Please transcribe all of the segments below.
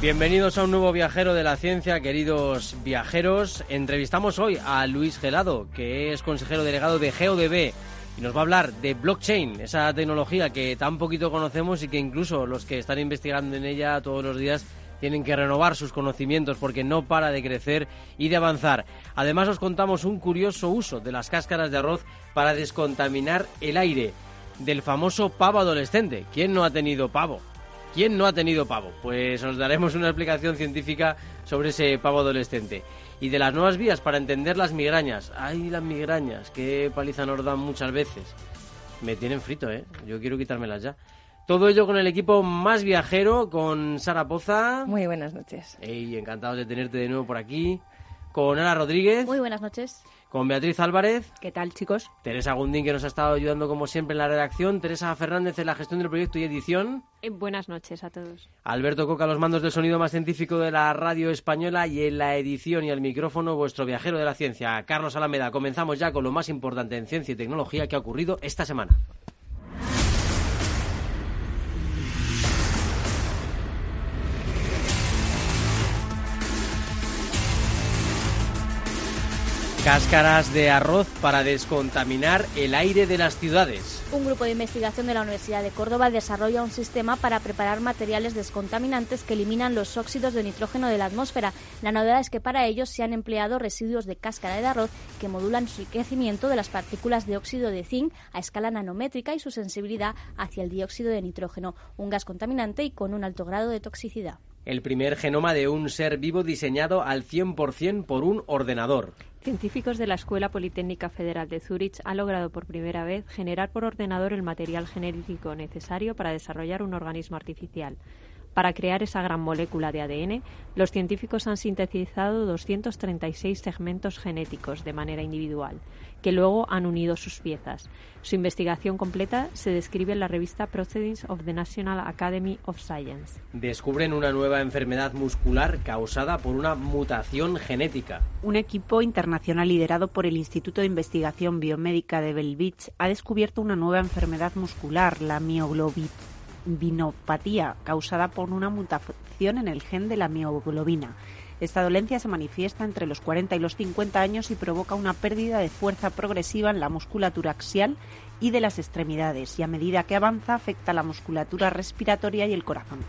Bienvenidos a un nuevo viajero de la ciencia, queridos viajeros. Entrevistamos hoy a Luis Gelado, que es consejero delegado de GeoDB y nos va a hablar de blockchain, esa tecnología que tan poquito conocemos y que incluso los que están investigando en ella todos los días tienen que renovar sus conocimientos porque no para de crecer y de avanzar. Además os contamos un curioso uso de las cáscaras de arroz para descontaminar el aire del famoso pavo adolescente. ¿Quién no ha tenido pavo? ¿Quién no ha tenido pavo? Pues os daremos una explicación científica sobre ese pavo adolescente. Y de las nuevas vías para entender las migrañas. ¡Ay, las migrañas! ¡Qué paliza nos dan muchas veces! Me tienen frito, ¿eh? Yo quiero quitármelas ya. Todo ello con el equipo más viajero, con Sara Poza. Muy buenas noches. Ey, encantado de tenerte de nuevo por aquí. Con Ana Rodríguez. Muy buenas noches. Con Beatriz Álvarez. ¿Qué tal, chicos? Teresa Gundín, que nos ha estado ayudando como siempre en la redacción. Teresa Fernández en la gestión del proyecto y edición. Eh, buenas noches a todos. Alberto Coca, los mandos del sonido más científico de la radio española y en la edición y al micrófono, vuestro viajero de la ciencia, Carlos Alameda. Comenzamos ya con lo más importante en ciencia y tecnología que ha ocurrido esta semana. Cáscaras de arroz para descontaminar el aire de las ciudades. Un grupo de investigación de la Universidad de Córdoba desarrolla un sistema para preparar materiales descontaminantes que eliminan los óxidos de nitrógeno de la atmósfera. La novedad es que para ello se han empleado residuos de cáscara de arroz que modulan el enriquecimiento de las partículas de óxido de zinc a escala nanométrica y su sensibilidad hacia el dióxido de nitrógeno, un gas contaminante y con un alto grado de toxicidad el primer genoma de un ser vivo diseñado al 100% por un ordenador. Científicos de la Escuela Politécnica Federal de Zúrich han logrado por primera vez generar por ordenador el material genético necesario para desarrollar un organismo artificial. Para crear esa gran molécula de ADN, los científicos han sintetizado 236 segmentos genéticos de manera individual que luego han unido sus piezas. Su investigación completa se describe en la revista Proceedings of the National Academy of Science. Descubren una nueva enfermedad muscular causada por una mutación genética. Un equipo internacional liderado por el Instituto de Investigación Biomédica de Bell Beach ha descubierto una nueva enfermedad muscular, la mioglobinopatía, causada por una mutación en el gen de la mioglobina. Esta dolencia se manifiesta entre los 40 y los 50 años y provoca una pérdida de fuerza progresiva en la musculatura axial y de las extremidades y a medida que avanza afecta la musculatura respiratoria y el corazón.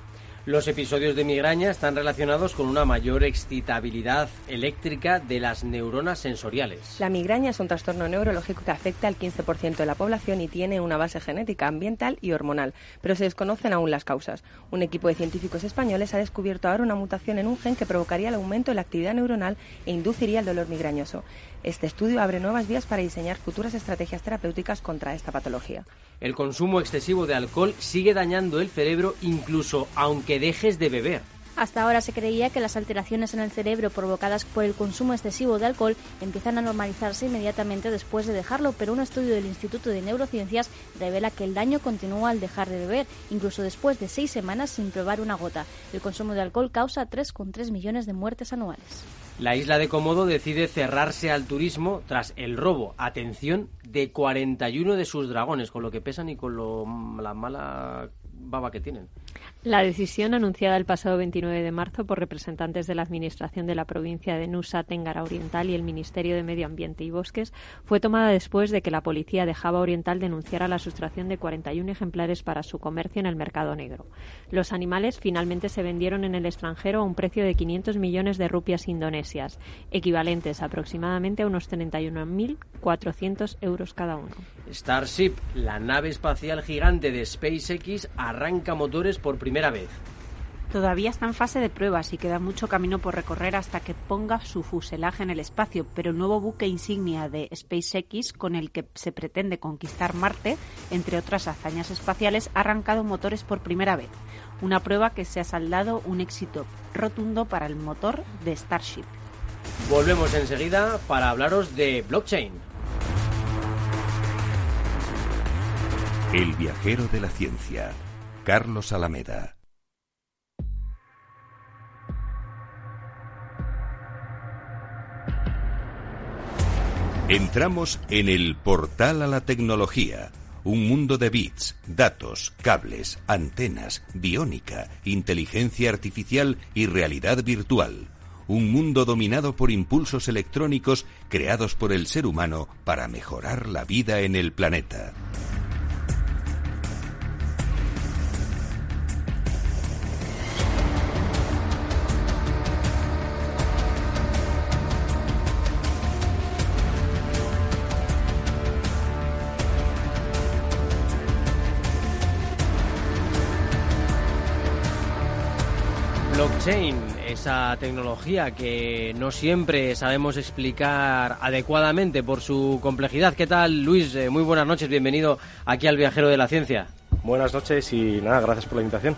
Los episodios de migraña están relacionados con una mayor excitabilidad eléctrica de las neuronas sensoriales. La migraña es un trastorno neurológico que afecta al 15% de la población y tiene una base genética, ambiental y hormonal, pero se desconocen aún las causas. Un equipo de científicos españoles ha descubierto ahora una mutación en un gen que provocaría el aumento de la actividad neuronal e induciría el dolor migrañoso. Este estudio abre nuevas vías para diseñar futuras estrategias terapéuticas contra esta patología. El consumo excesivo de alcohol sigue dañando el cerebro incluso aunque dejes de beber. Hasta ahora se creía que las alteraciones en el cerebro provocadas por el consumo excesivo de alcohol empiezan a normalizarse inmediatamente después de dejarlo, pero un estudio del Instituto de Neurociencias revela que el daño continúa al dejar de beber, incluso después de seis semanas sin probar una gota. El consumo de alcohol causa 3,3 millones de muertes anuales. La isla de Komodo decide cerrarse al turismo tras el robo, atención, de 41 de sus dragones, con lo que pesan y con lo, la mala baba que tienen. La decisión, anunciada el pasado 29 de marzo por representantes de la Administración de la provincia de Nusa Tenggara Oriental y el Ministerio de Medio Ambiente y Bosques, fue tomada después de que la policía de Java Oriental denunciara la sustracción de 41 ejemplares para su comercio en el mercado negro. Los animales finalmente se vendieron en el extranjero a un precio de 500 millones de rupias indonesias, equivalentes aproximadamente a unos 31.400 euros cada uno. Starship, la nave espacial gigante de SpaceX, arranca motores por primera vez. Todavía está en fase de pruebas y queda mucho camino por recorrer hasta que ponga su fuselaje en el espacio, pero el nuevo buque insignia de SpaceX, con el que se pretende conquistar Marte, entre otras hazañas espaciales, ha arrancado motores por primera vez. Una prueba que se ha saldado un éxito rotundo para el motor de Starship. Volvemos enseguida para hablaros de blockchain. El viajero de la ciencia, Carlos Alameda. Entramos en el portal a la tecnología, un mundo de bits, datos, cables, antenas, biónica, inteligencia artificial y realidad virtual. Un mundo dominado por impulsos electrónicos creados por el ser humano para mejorar la vida en el planeta. Esa tecnología que no siempre sabemos explicar adecuadamente por su complejidad. ¿Qué tal, Luis? Eh, muy buenas noches, bienvenido aquí al Viajero de la Ciencia. Buenas noches y nada, gracias por la invitación.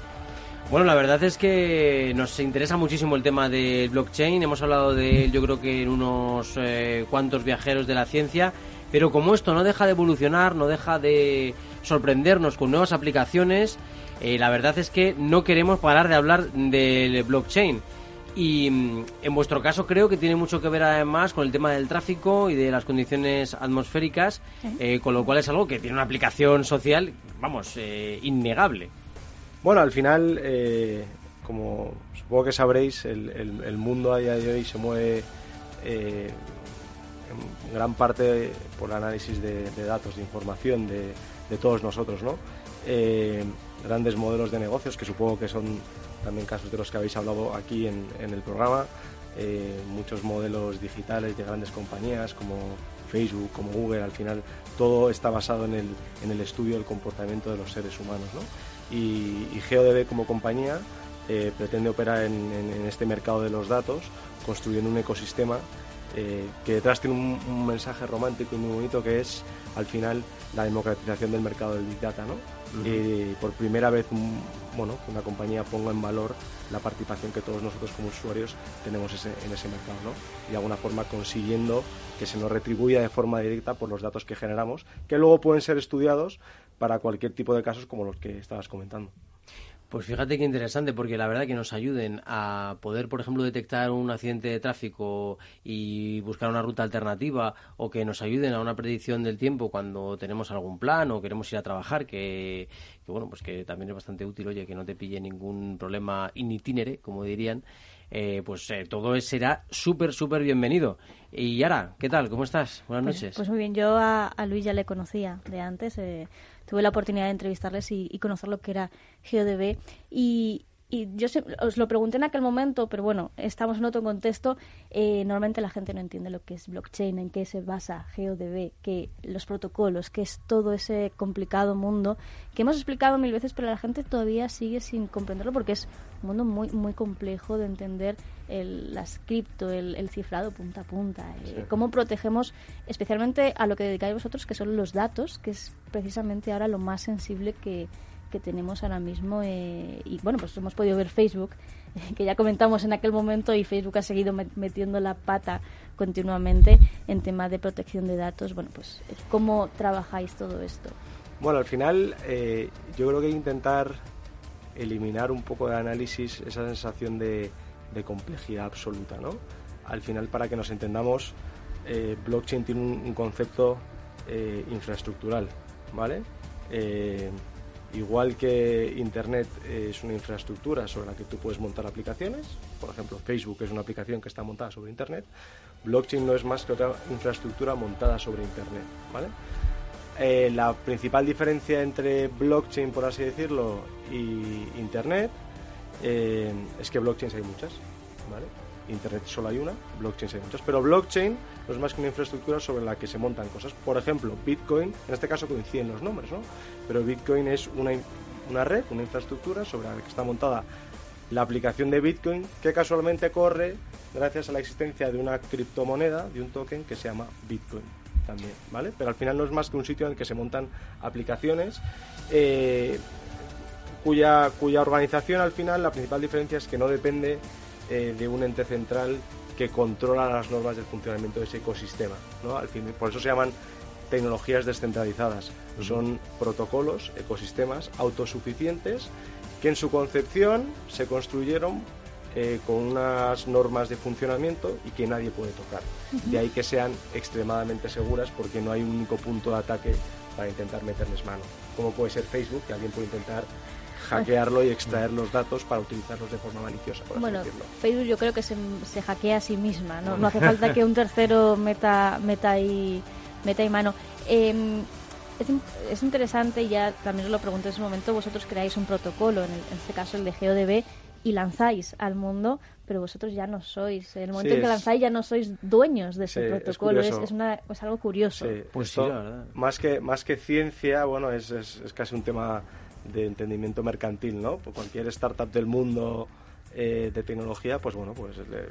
Bueno, la verdad es que nos interesa muchísimo el tema del blockchain. Hemos hablado de él, yo creo que en unos eh, cuantos viajeros de la ciencia. Pero como esto no deja de evolucionar, no deja de sorprendernos con nuevas aplicaciones, eh, la verdad es que no queremos parar de hablar del blockchain. Y mm, en vuestro caso creo que tiene mucho que ver además con el tema del tráfico y de las condiciones atmosféricas, eh, con lo cual es algo que tiene una aplicación social, vamos, eh, innegable. Bueno, al final, como supongo que sabréis, el, mundo a día de hoy se mueve en gran parte por el análisis de, datos, de información de, de todos nosotros, ¿no? grandes modelos de negocios, que supongo que son también casos de los que habéis hablado aquí en, el programa, eh, muchos modelos digitales de grandes compañías como Facebook, como Google, al final todo está basado en el, estudio del comportamiento de los seres humanos. ¿no? Y, GeoDB como compañía eh, pretende operar en, este mercado de los datos, construyendo un ecosistema eh, que detrás tiene un, mensaje romántico y muy bonito que es al final la democratización del mercado del Big Data. Y por primera vez bueno, que una compañía ponga en valor la participación que todos nosotros como usuarios tenemos en ese mercado ¿no? y de alguna forma consiguiendo que se nos retribuya de forma directa por los datos que generamos, que luego pueden ser estudiados para cualquier tipo de casos como los que estabas comentando. Pues fíjate qué interesante, porque la verdad que nos ayuden a poder, por ejemplo, detectar un accidente de tráfico y buscar una ruta alternativa, o que nos ayuden a una predicción del tiempo cuando tenemos algún plan o queremos ir a trabajar, que, bueno, pues que también es bastante útil, oye, que no te pille ningún problema in itinere, como dirían. Eh, pues eh, todo será súper, súper bienvenido. Y Yara, ¿qué tal? ¿Cómo estás? Buenas pues, noches. Pues muy bien, yo a, Luis ya le conocía de antes. Eh, tuve la oportunidad de entrevistarles y, conocer lo que era GeoDB. Y, y yo os lo pregunté en aquel momento, pero bueno, estamos en otro contexto. Eh, normalmente la gente no entiende lo que es blockchain, en qué se basa GeoDB, que los protocolos, que es todo ese complicado mundo que hemos explicado mil veces, pero la gente todavía sigue sin comprenderlo porque es un mundo muy muy complejo de entender el, las cripto, el, cifrado punta a punta, eh, cómo protegemos especialmente a lo que dedicáis vosotros, que son los datos, que es precisamente ahora lo más sensible que, tenemos ahora mismo. Eh, y bueno, pues hemos podido ver Facebook, que ya comentamos en aquel momento, y Facebook ha seguido metiendo la pata continuamente en temas de protección de datos. Bueno, pues ¿cómo trabajáis todo esto? Bueno, al final eh, yo creo que intentar eliminar un poco de análisis esa sensación de, de complejidad absoluta, ¿no? Al final, para que nos entendamos, eh, blockchain tiene un, concepto eh, infraestructural, ¿vale? Eh, igual que Internet es una infraestructura sobre la que tú puedes montar aplicaciones, por ejemplo, Facebook es una aplicación que está montada sobre Internet, blockchain no es más que otra infraestructura montada sobre Internet, ¿vale? la principal diferencia entre blockchain, por así decirlo, y Internet eh, es que blockchains hay muchas. Internet solo hay una, blockchains hay muchas, pero blockchain no es más que una infraestructura sobre la que se montan cosas. Por ejemplo, Bitcoin, en este caso coinciden los nombres, ¿no? Pero Bitcoin es una, una red, una infraestructura sobre la que está montada la aplicación de Bitcoin que casualmente corre gracias a la existencia de una criptomoneda, de un token que se llama Bitcoin también, ¿vale? Pero al final no es más que un sitio en el que se montan aplicaciones eh, cuya, cuya organización al final la principal diferencia es que no depende eh, de un ente central que controla las normas del funcionamiento de ese ecosistema, ¿no? Al fin, por eso se llaman tecnologías descentralizadas. Son protocolos, ecosistemas autosuficientes que en su concepción se construyeron eh, con unas normas de funcionamiento y que nadie puede tocar. De ahí que sean extremadamente seguras porque no hay un único punto de ataque para intentar meterles mano. Como puede ser Facebook, que alguien puede intentar hackearlo y extraer los datos para utilizarlos de forma maliciosa. Por bueno, así decirlo. Facebook yo creo que se, se hackea a sí misma, ¿no? No hace falta que un tercero meta, meta, ahí, meta ahí mano. Eh, es, es interesante, y ya también os lo pregunté en ese momento, vosotros creáis un protocolo, en, el- en este caso el de GeoDB, y lanzáis al mundo, pero vosotros ya no sois, en el momento Sí, en que es- lanzáis ya no sois dueños de ese Sí, es protocolo, es, curioso. es una, es algo curioso. Sí, Pues esto, sí, la verdad. Más que, más que ciencia, bueno, es, es, es casi un tema de entendimiento mercantil, ¿no? Pues cualquier startup del mundo eh, de tecnología, pues bueno, pues le- le-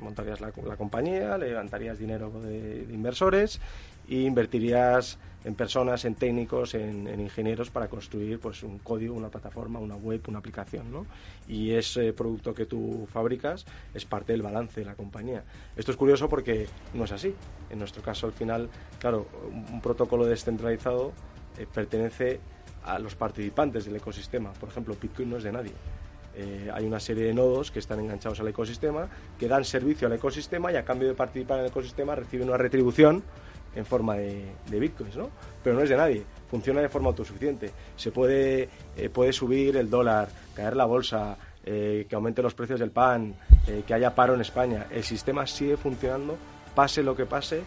montarías la, la compañía, le levantarías dinero de, de inversores e invertirías en personas, en técnicos, en, en ingenieros para construir pues un código, una plataforma, una web, una aplicación, ¿no? Y ese producto que tú fabricas es parte del balance de la compañía. Esto es curioso porque no es así. En nuestro caso, al final, claro, un, un protocolo descentralizado eh, pertenece a los participantes del ecosistema. Por ejemplo, Bitcoin no es de nadie. Eh, hay una serie de nodos que están enganchados al ecosistema, que dan servicio al ecosistema y a cambio de participar en el ecosistema reciben una retribución en forma de, bitcoins, ¿no? Pero no es de nadie, funciona de forma autosuficiente. Se puede, eh, puede subir el dólar, caer la bolsa, eh, que aumente los precios del pan, que haya paro en España. El sistema sigue funcionando, pase lo que pase,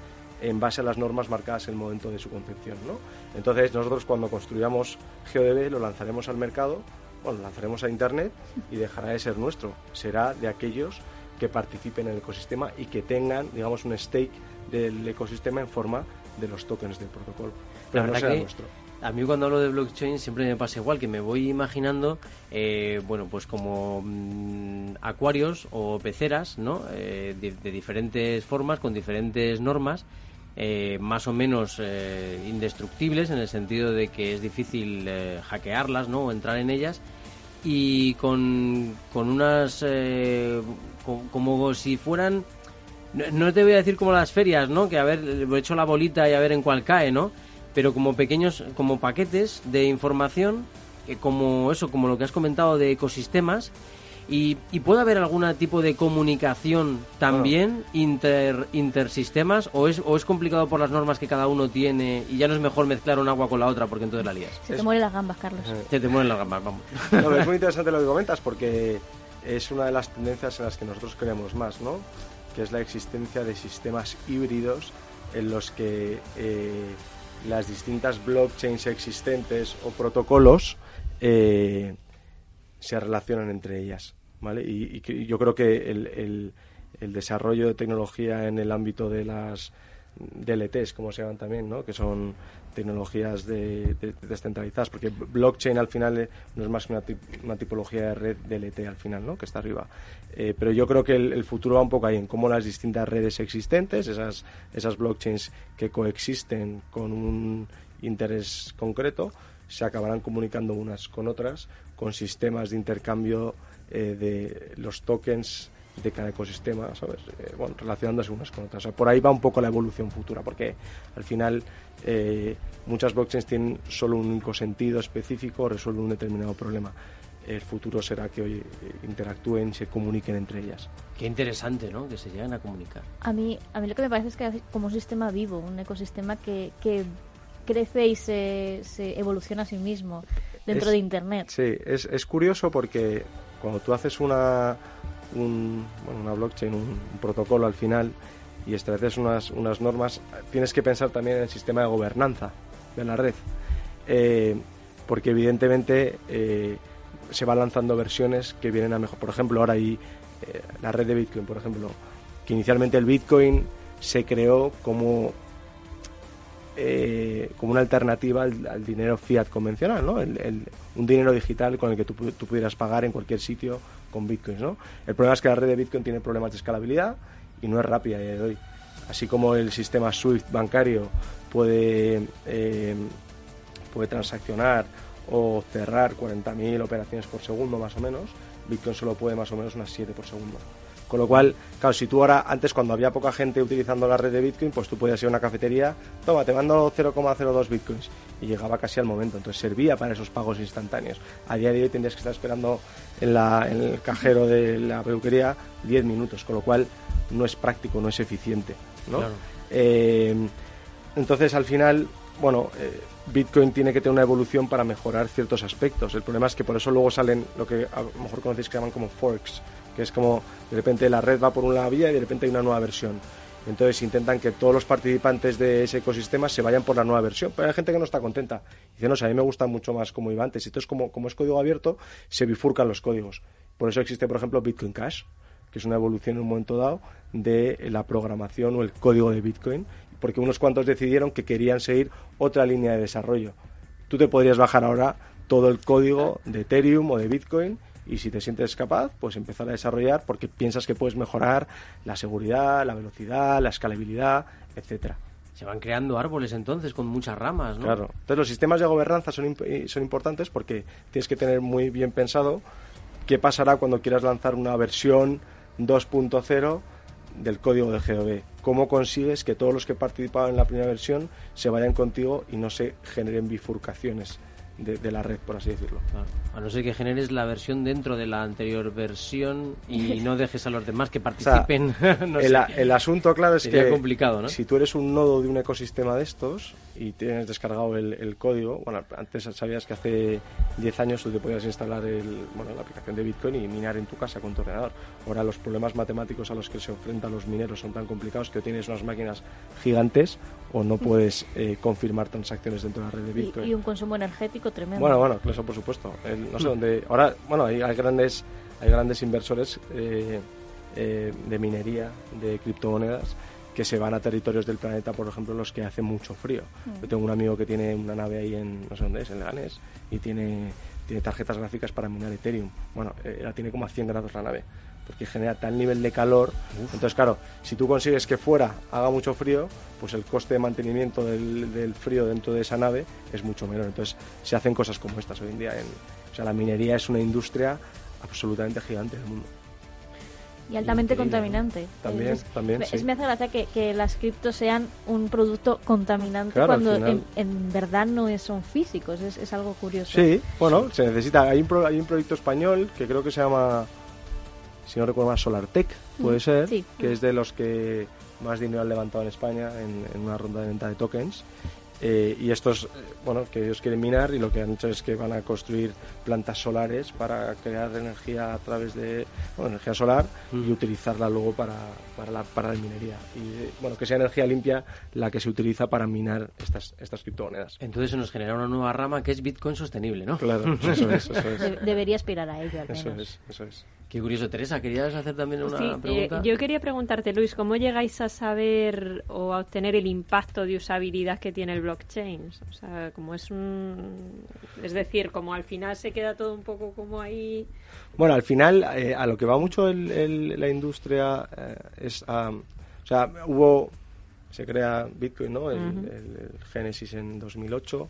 en base a las normas marcadas en el momento de su concepción, ¿no? Entonces nosotros cuando construyamos GeoDB lo lanzaremos al mercado, bueno, lo lanzaremos a Internet y dejará de ser nuestro, será de aquellos que participen en el ecosistema y que tengan, digamos, un stake del ecosistema en forma de los tokens del protocolo. Pero La no verdad será que nuestro. A mí cuando hablo de blockchain siempre me pasa igual, que me voy imaginando, eh, bueno, pues como mm, acuarios o peceras, ¿no? Eh, de, de diferentes formas, con diferentes normas, eh, más o menos eh, indestructibles, en el sentido de que es difícil eh, hackearlas, ¿no? O entrar en ellas, y con, con unas... co- como si fueran... No, te voy a decir como las ferias, ¿no? Que a ver, he hecho la bolita y a ver en cuál cae, ¿no? Pero como pequeños, como paquetes de información, como eso, como lo que has comentado de ecosistemas, y, y puede haber algún tipo de comunicación también inter, intersistemas, o es, o es complicado por las normas que cada uno tiene y ya no es mejor mezclar un agua con la otra porque entonces la lías. Se te mueren las gambas, Carlos. Se te mueren las gambas, vamos. No, es muy interesante lo que comentas porque es una de las tendencias en las que nosotros creemos más, ¿no? Que es la existencia de sistemas híbridos en los que eh, las distintas blockchains existentes o protocolos eh, se relacionan entre ellas, ¿vale? Y, y yo creo que el, el- desarrollo de tecnología en el ámbito de las DLTs, como se llaman también, ¿no? que son tecnologías de, de- descentralizadas, porque blockchain al final eh, no es más que una, una tipología de red DLT al final, ¿no? que está arriba. Eh, pero yo creo que el, el futuro va un poco ahí, en cómo las distintas redes existentes, esas, esas blockchains que coexisten con un interés concreto, se acabarán comunicando unas con otras con sistemas de intercambio eh, de los tokens de cada ecosistema, ¿sabes? Eh, bueno, relacionándose unas con otras. O sea, por ahí va un poco la evolución futura, porque al final eh, muchas blockchains tienen solo un único sentido específico, resuelven un determinado problema. El futuro será que hoy interactúen, se comuniquen entre ellas. Qué interesante, ¿no? Que se lleguen a comunicar. A mí, a mí lo que me parece es que es como un sistema vivo, un ecosistema que, que crece y se, se evoluciona a sí mismo dentro Es- de Internet. Sí, es, es curioso porque cuando tú haces una, un- bueno, una blockchain, un, un protocolo al final y estableces unas, unas normas, tienes que pensar también en el sistema de gobernanza de la red. Eh, porque evidentemente eh, se van lanzando versiones que vienen a mejor. Por ejemplo, ahora hay eh, la red de Bitcoin, por ejemplo, que inicialmente el Bitcoin se creó como eh, como una alternativa al, dinero fiat convencional, ¿no? un dinero digital con el que tú, tú, pudieras pagar en cualquier sitio con bitcoins. ¿no? El problema es que la red de bitcoin tiene problemas de escalabilidad y no es rápida a día de hoy. Así como el sistema SWIFT bancario puede, eh, puede transaccionar o cerrar 40.000 operaciones por segundo más o menos, Bitcoin solo puede más o menos unas 7 por segundo. Con lo cual, claro, si tú ahora, antes cuando había poca gente utilizando la red de Bitcoin, pues tú podías ir a una cafetería, toma, te mando 0,02 Bitcoins. Y llegaba casi al momento, entonces servía para esos pagos instantáneos. A día de hoy tendrías que estar esperando en, la, en el cajero de la peluquería 10 minutos, con lo cual no es práctico, no es eficiente. ¿no? Eh, entonces, al final, bueno, eh, Bitcoin tiene que tener una evolución para mejorar ciertos aspectos. El problema es que por eso luego salen lo que a lo mejor conocéis que llaman como forks, que es como de repente la red va por una vía y de repente hay una nueva versión. Entonces intentan que todos los participantes de ese ecosistema se vayan por la nueva versión. Pero hay gente que no está contenta. Dice, no, a mí me gusta mucho más como iba antes. Entonces, como, como es código abierto, se bifurcan los códigos. Por eso existe, por ejemplo, Bitcoin Cash, que es una evolución en un momento dado de la programación o el código de Bitcoin porque unos cuantos decidieron que querían seguir otra línea de desarrollo. Tú te podrías bajar ahora todo el código de Ethereum o de Bitcoin y si te sientes capaz, pues empezar a desarrollar porque piensas que puedes mejorar la seguridad, la velocidad, la escalabilidad, etcétera. Se van creando árboles entonces con muchas ramas, ¿no? Claro. Entonces los sistemas de gobernanza son, son importantes porque tienes que tener muy bien pensado qué pasará cuando quieras lanzar una versión 2.0 del código de GOV. ¿Cómo consigues que todos los que participaban en la primera versión se vayan contigo y no se generen bifurcaciones de, la red, por así decirlo. A no ser que generes la versión dentro de la anterior versión y no dejes a los demás que participen. el, asunto, claro, es que complicado, ¿no? si tú eres un nodo de un ecosistema de estos y tienes descargado el, código, bueno, antes sabías que hace 10 años tú te podías instalar el, bueno, la aplicación de Bitcoin y minar en tu casa con tu ordenador. Ahora los problemas matemáticos a los que se enfrentan los mineros son tan complicados que tienes unas máquinas gigantes o no puedes eh, confirmar transacciones dentro de la red de Bitcoin. Y, un consumo energético tremendo. Bueno, bueno, eso por supuesto. no sé dónde. Ahora, bueno, hay, grandes, hay grandes inversores eh, eh, de minería, de criptomonedas que se van a territorios del planeta, por ejemplo, los que hace mucho frío. Mm. Yo tengo un amigo que tiene una nave ahí en, no sé dónde es, en Leganés, y tiene, tiene tarjetas gráficas para minar Ethereum. Bueno, la tiene como a 100 grados la nave porque genera tal nivel de calor. Entonces, claro, si tú consigues que fuera haga mucho frío, pues el coste de mantenimiento del, frío dentro de esa nave es mucho menor. Entonces, se hacen cosas como estas hoy en día. En, o sea, la minería es una industria absolutamente gigante en el mundo. Y altamente contaminante. También, también. Es, me hace gracia que, las criptos sean un producto contaminante cuando en, verdad no son físicos. Es, es, algo curioso. Sí, bueno, se necesita. Hay un, hay un proyecto español que creo que se llama si no recuerdo mal, SolarTech, puede ser, que es de los que más dinero han levantado en España en, una ronda de venta de tokens. Eh, y estos, eh, bueno, que ellos quieren minar y lo que han hecho es que van a construir plantas solares para crear energía a través de energía solar y utilizarla luego para, para, la, para la minería. Y bueno, que sea energía limpia la que se utiliza para minar estas, estas criptomonedas. Entonces se nos genera una nueva rama que es Bitcoin sostenible, ¿no? Claro, eso es. Eso es. debería aspirar a ello. Al menos. Eso es, eso es. Qué curioso, Teresa, ¿querías hacer también una sí, pregunta? Eh, yo quería preguntarte, Luis, ¿cómo llegáis a saber o a obtener el impacto de usabilidad que tiene el blockchain? O sea, como es un... Es decir, como al final se queda todo un poco como ahí... Bueno, al final, eh, a lo que va mucho la industria eh, es... o sea, hubo... Se crea Bitcoin, ¿no? El, el Génesis en 2008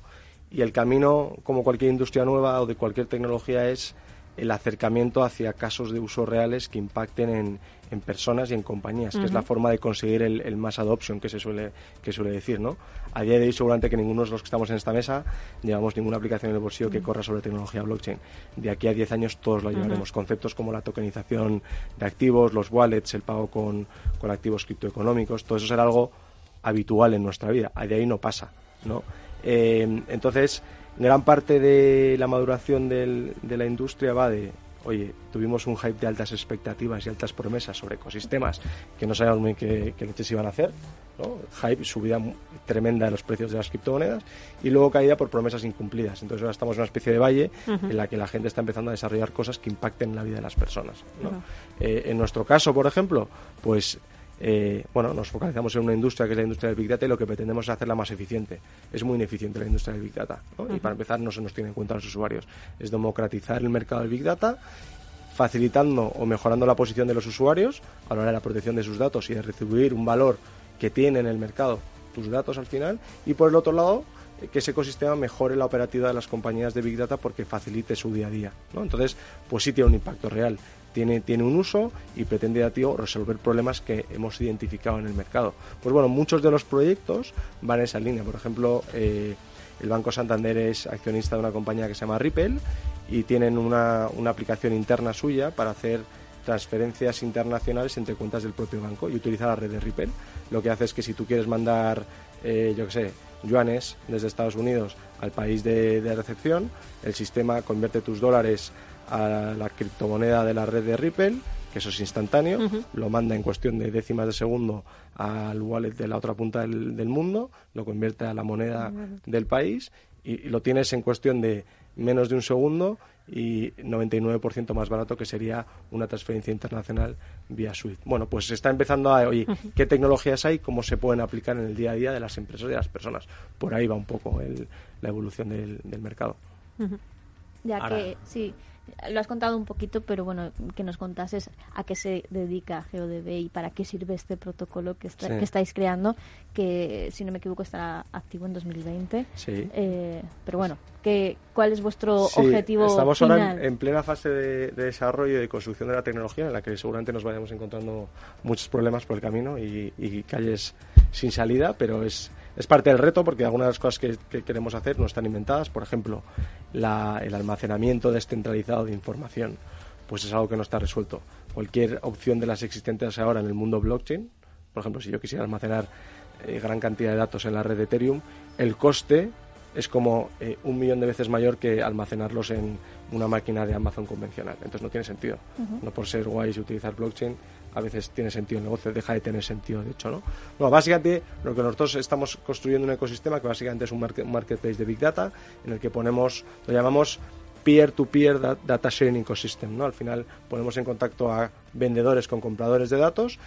y el camino, como cualquier industria nueva o de cualquier tecnología, es el acercamiento hacia casos de uso reales que impacten en, en personas y en compañías, que es la forma de conseguir el, el mass adoption que se suele, que suele decir, ¿no? A día de hoy seguramente que ninguno de los que estamos en esta mesa llevamos ninguna aplicación en el bolsillo que corra sobre tecnología blockchain. De aquí a 10 años todos lo llevaremos. Conceptos como la tokenización de activos, los wallets, el pago con, con activos criptoeconómicos, todo eso será algo habitual en nuestra vida. A día de ahí no pasa, ¿no? Eh, entonces, gran parte de la maduración de la industria va de, oye, tuvimos un hype de altas expectativas y altas promesas sobre ecosistemas que no sabíamos muy qué, qué leches iban a hacer, ¿no? Hype, subida tremenda de los precios de las criptomonedas y luego caída por promesas incumplidas. Entonces ahora estamos en una especie de valle en la que la gente está empezando a desarrollar cosas que impacten en la vida de las personas. Eh, en nuestro caso, por ejemplo, pues eh, bueno, nos focalizamos en una industria que es la industria del Big Data y lo que pretendemos es hacerla más eficiente. Es muy ineficiente la industria del Big Data. Y para empezar, no se nos tiene en cuenta los usuarios. Es democratizar el mercado del Big Data facilitando o mejorando la posición de los usuarios a la hora de la protección de sus datos y de recibir un valor que tiene en el mercado tus datos al final. Y por el otro lado, eh, que ese ecosistema mejore la operativa de las compañías de Big Data porque facilite su día a día. ¿no? Entonces, pues sí tiene un impacto real tiene, tiene un uso y pretende tío, resolver problemas que hemos identificado en el mercado. Pues bueno, muchos de los proyectos van en esa línea. Por ejemplo, eh, el Banco Santander es accionista de una compañía que se llama Ripple y tienen una, una aplicación interna suya para hacer transferencias internacionales entre cuentas del propio banco y utiliza la red de Ripple. Lo que hace es que si tú quieres mandar, eh, yo qué sé, yuanes desde Estados Unidos al país de, recepción, el sistema convierte tus dólares a la criptomoneda de la red de Ripple, que eso es instantáneo, lo manda en cuestión de décimas de segundo al wallet de la otra punta del, mundo, lo convierte a la moneda del país y, lo tienes en cuestión de menos de un segundo y 99% más barato que sería una transferencia internacional vía SWIFT. Bueno, pues se está empezando a, oye, ¿qué tecnologías hay? ¿Cómo se pueden aplicar en el día a día de las empresas y de las personas? Por ahí va un poco la evolución del, mercado. Ya que, sí, lo has contado un poquito, pero bueno, que nos contases a qué se dedica GeoDB y para qué sirve este protocolo que, que estáis creando, que si no me equivoco estará activo en 2020. Sí. Eh, pero bueno, ¿qué, ¿cuál es vuestro objetivo Estamos final? ahora en, plena fase de, desarrollo y de construcción de la tecnología en la que seguramente nos vayamos encontrando muchos problemas por el camino y, y calles sin salida, pero es es parte del reto porque algunas de las cosas que, queremos hacer no están inventadas. Por ejemplo, el almacenamiento descentralizado de información, pues es algo que no está resuelto. Cualquier opción de las existentes ahora en el mundo blockchain, por ejemplo, si yo quisiera almacenar eh, gran cantidad de datos en la red de Ethereum, el coste es como eh, un millón de veces mayor que almacenarlos en una máquina de Amazon convencional. Entonces no tiene sentido. No por ser guay y utilizar blockchain, a veces tiene sentido el negocio, deja de tener sentido, de hecho, ¿no? Bueno, básicamente lo que nosotros estamos construyendo un ecosistema que básicamente es un, marketplace de Big Data en el que ponemos, lo llamamos peer-to-peer data sharing ecosystem, ¿no? Al final ponemos en contacto a vendedores con compradores de datos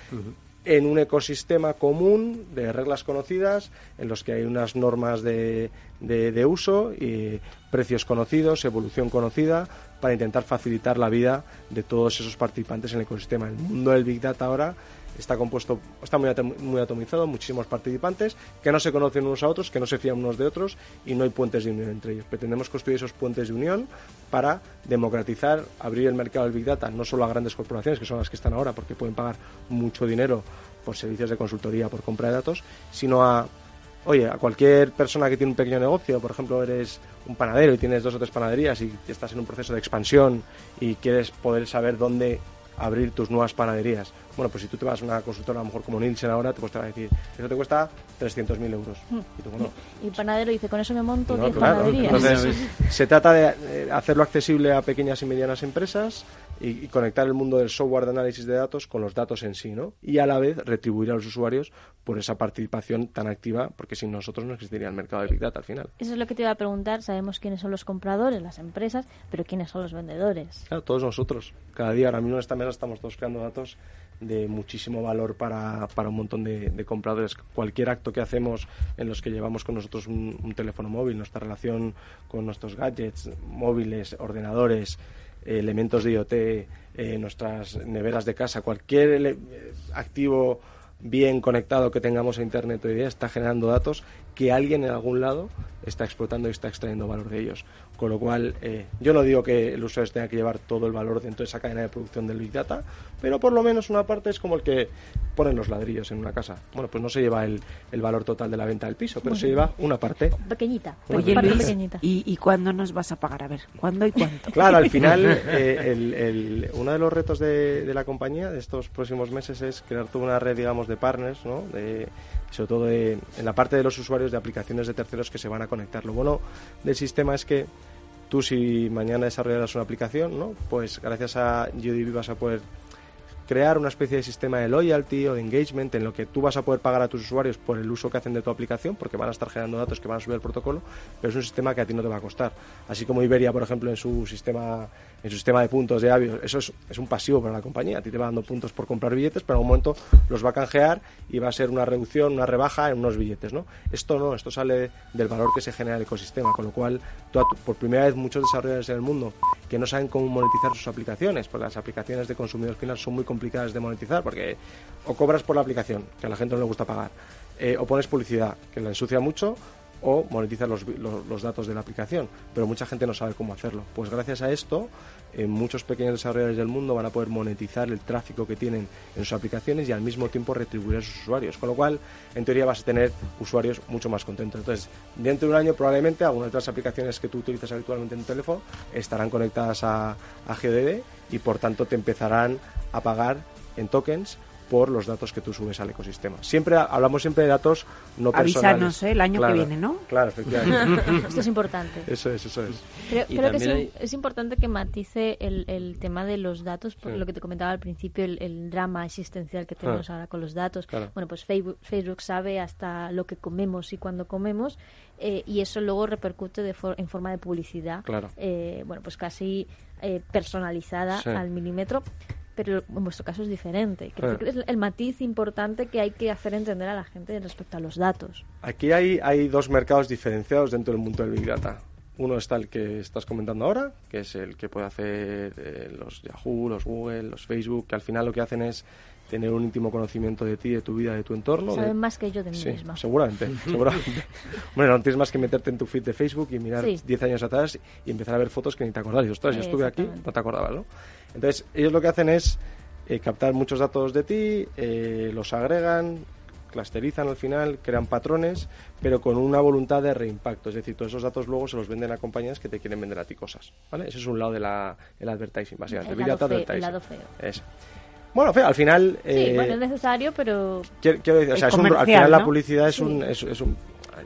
en un ecosistema común de reglas conocidas en los que hay unas normas de, de, uso y precios conocidos, evolución conocida, para intentar facilitar la vida de todos esos participantes en el ecosistema. El mundo del Big Data ahora está compuesto, está muy, atomizado, muchísimos participantes que no se conocen unos a otros, que no se fían unos de otros y no hay puentes de unión entre ellos. Pretendemos construir esos puentes de unión para democratizar, abrir el mercado del Big Data, no solo a grandes corporaciones, que son las que están ahora, porque pueden pagar mucho dinero por servicios de consultoría, por compra de datos, sino a, oye, a cualquier persona que tiene un pequeño negocio, por ejemplo, eres un panadero y tienes dos o tres panaderías y estás en un proceso de expansión y quieres poder saber dónde abrir tus nuevas panaderías. Bueno, pues si tú te vas a una consultora a lo mejor como Nielsen ahora, te, a decir, eso te cuesta 300.000 euros. Hmm. Y, tú, bueno, y el panadero dice, con eso me monto 10 panaderías. Entonces, se trata de eh, hacerlo accesible a pequeñas y medianas empresas y, conectar el mundo del software de análisis de datos con los datos en sí, ¿no? Y a la vez retribuir a los usuarios por esa participación tan activa, porque sin nosotros no existiría el mercado de Big Data al final. Eso es lo que te iba a preguntar. Sabemos quiénes son los compradores, las empresas, pero quiénes son los vendedores. Claro, todos nosotros. Cada día, ahora mismo en esta mesa estamos todos creando datos de muchísimo valor para, para un montón de, compradores. Cualquier acto que hacemos en los que llevamos con nosotros un, teléfono móvil, nuestra relación con nuestros gadgets, móviles, ordenadores, elementos de IoT, eh, nuestras neveras de casa, cualquier activo bien conectado que tengamos a Internet hoy día está generando datos que alguien en algún lado está explotando y está extrayendo valor de ellos. Con lo cual, eh, yo no digo que el usuario tenga que llevar todo el valor dentro de esa cadena de producción del Big Data, pero por lo menos una parte es como el que ponen los ladrillos en una casa. Bueno, pues no se lleva el, el valor total de la venta del piso, pero se lleva una parte. Pequeñita. Oye, pequeñita. ¿y, ¿y cuándo nos vas a pagar? A ver, ¿cuándo y cuánto? Claro, al final, eh, el, el, uno de los retos de, de, la compañía de estos próximos meses es crear toda una red, digamos, de partners, ¿no? De, sobre todo en la parte de los usuarios de aplicaciones de terceros que se van a conectar. Lo bueno del sistema es que tú si mañana desarrollaras una aplicación, ¿no? pues gracias a UDB vas a poder crear una especie de sistema de loyalty o de engagement en lo que tú vas a poder pagar a tus usuarios por el uso que hacen de tu aplicación, porque van a estar generando datos que van a subir al protocolo, pero es un sistema que a ti no te va a costar. Así como Iberia, por ejemplo, en su sistema en su sistema de puntos de avios. Eso es, es, un pasivo para la compañía. A ti te va dando puntos por comprar billetes, pero en algún momento los va a canjear y va a ser una reducción, una rebaja en unos billetes. ¿no? Esto no, esto sale del valor que se genera el ecosistema, con lo cual por primera vez muchos desarrolladores en el mundo que no saben cómo monetizar sus aplicaciones, porque las aplicaciones de consumidor final son muy complicadas de monetizar, porque o cobras por la aplicación, que a la gente no le gusta pagar, eh, o pones publicidad, que la ensucia mucho, o monetizar los, los, datos de la aplicación, pero mucha gente no sabe cómo hacerlo. Pues gracias a esto, eh, muchos pequeños desarrolladores del mundo van a poder monetizar el tráfico que tienen en sus aplicaciones y al mismo tiempo retribuir a sus usuarios, con lo cual, en teoría, vas a tener usuarios mucho más contentos. Entonces, dentro de un año, probablemente, algunas de las aplicaciones que tú utilizas habitualmente en tu teléfono estarán conectadas a, a GDD y, por tanto, te empezarán a pagar en tokens por los datos que tú subes al ecosistema. Siempre hablamos siempre de datos no personales. Avísanos ¿eh? el año que viene, ¿no? Claro, efectivamente. Esto es importante. Eso es, eso es. Creo, que es, importante que matice el, el, tema de los datos, por lo que te comentaba al principio, el, drama existencial que tenemos ah. ahora con los datos. Bueno, pues Facebook, Facebook, sabe hasta lo que comemos y cuándo comemos, eh, y eso luego repercute de en forma de publicidad. Claro. Eh, bueno, pues casi eh, personalizada al milímetro pero en vuestro caso es diferente. Creo que es el matiz importante que hay que hacer entender a la gente respecto a los datos. Aquí hay, hay dos mercados diferenciados dentro del mundo del Big Data. Uno está el que estás comentando ahora, que es el que puede hacer eh, los Yahoo, los Google, los Facebook, que al final lo que hacen es tener un íntimo conocimiento de ti, de tu vida, de tu entorno. Saben más que yo de mí sí, misma. Seguramente, seguramente. bueno, no tienes más que meterte en tu feed de Facebook y mirar 10 años atrás y empezar a ver fotos que ni te acordás. Y ostras, yo estuve aquí, no te acordabas, ¿no? Entonces, ellos lo que hacen es eh, captar muchos datos de ti, eh, los agregan, clusterizan al final, crean patrones, pero con una voluntad de reimpacto. Es decir, todos esos datos luego se los venden a compañías que te quieren vender a ti cosas. ¿vale? Ese es un lado del el advertising, básicamente. El, lado, feo, el lado feo. Bueno, al final... Sí, eh, bueno, es necesario, pero... Quiero, decir, o sea, es un, al final la publicidad es, un, es, es un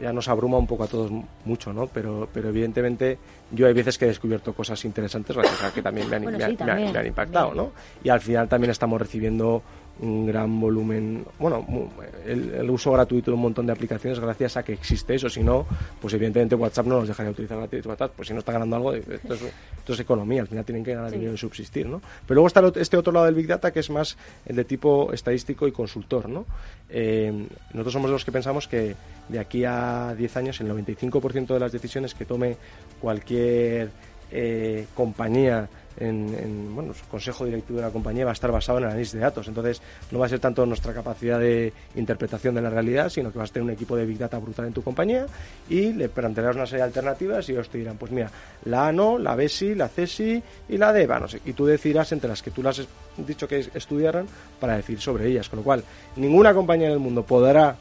ya nos abruma un poco a todos mucho, ¿no? Pero, pero evidentemente yo hay veces que he descubierto cosas interesantes gracias a que también me han, me, han impactado, ¿no? Y al final también estamos recibiendo un gran volumen, bueno, el, uso gratuito de un montón de aplicaciones gracias a que existe eso. Si no, pues evidentemente WhatsApp no nos dejaría utilizar gratis WhatsApp, pues si no está ganando algo, esto es, economía, al final tienen que ganar dinero y subsistir, ¿no? Pero luego está este otro lado del Big Data que es más el de tipo estadístico y consultor, ¿no? Eh, nosotros somos los que pensamos que de aquí a 10 años el 95% de las decisiones que tome cualquier eh, compañía en, bueno, su consejo directivo de la compañía va a estar basado en análisis de datos. Entonces, no va a ser tanto nuestra capacidad de interpretación de la realidad, sino que vas a tener un equipo de Big Data brutal en tu compañía y le plantearás una serie de alternativas y ellos te dirán, pues mira, la A no, la B sí, la C sí y la D va, no sé. Y tú decidirás entre las que tú las has dicho que estudiaran para decir sobre ellas. Con lo cual, ninguna compañía en el mundo podrá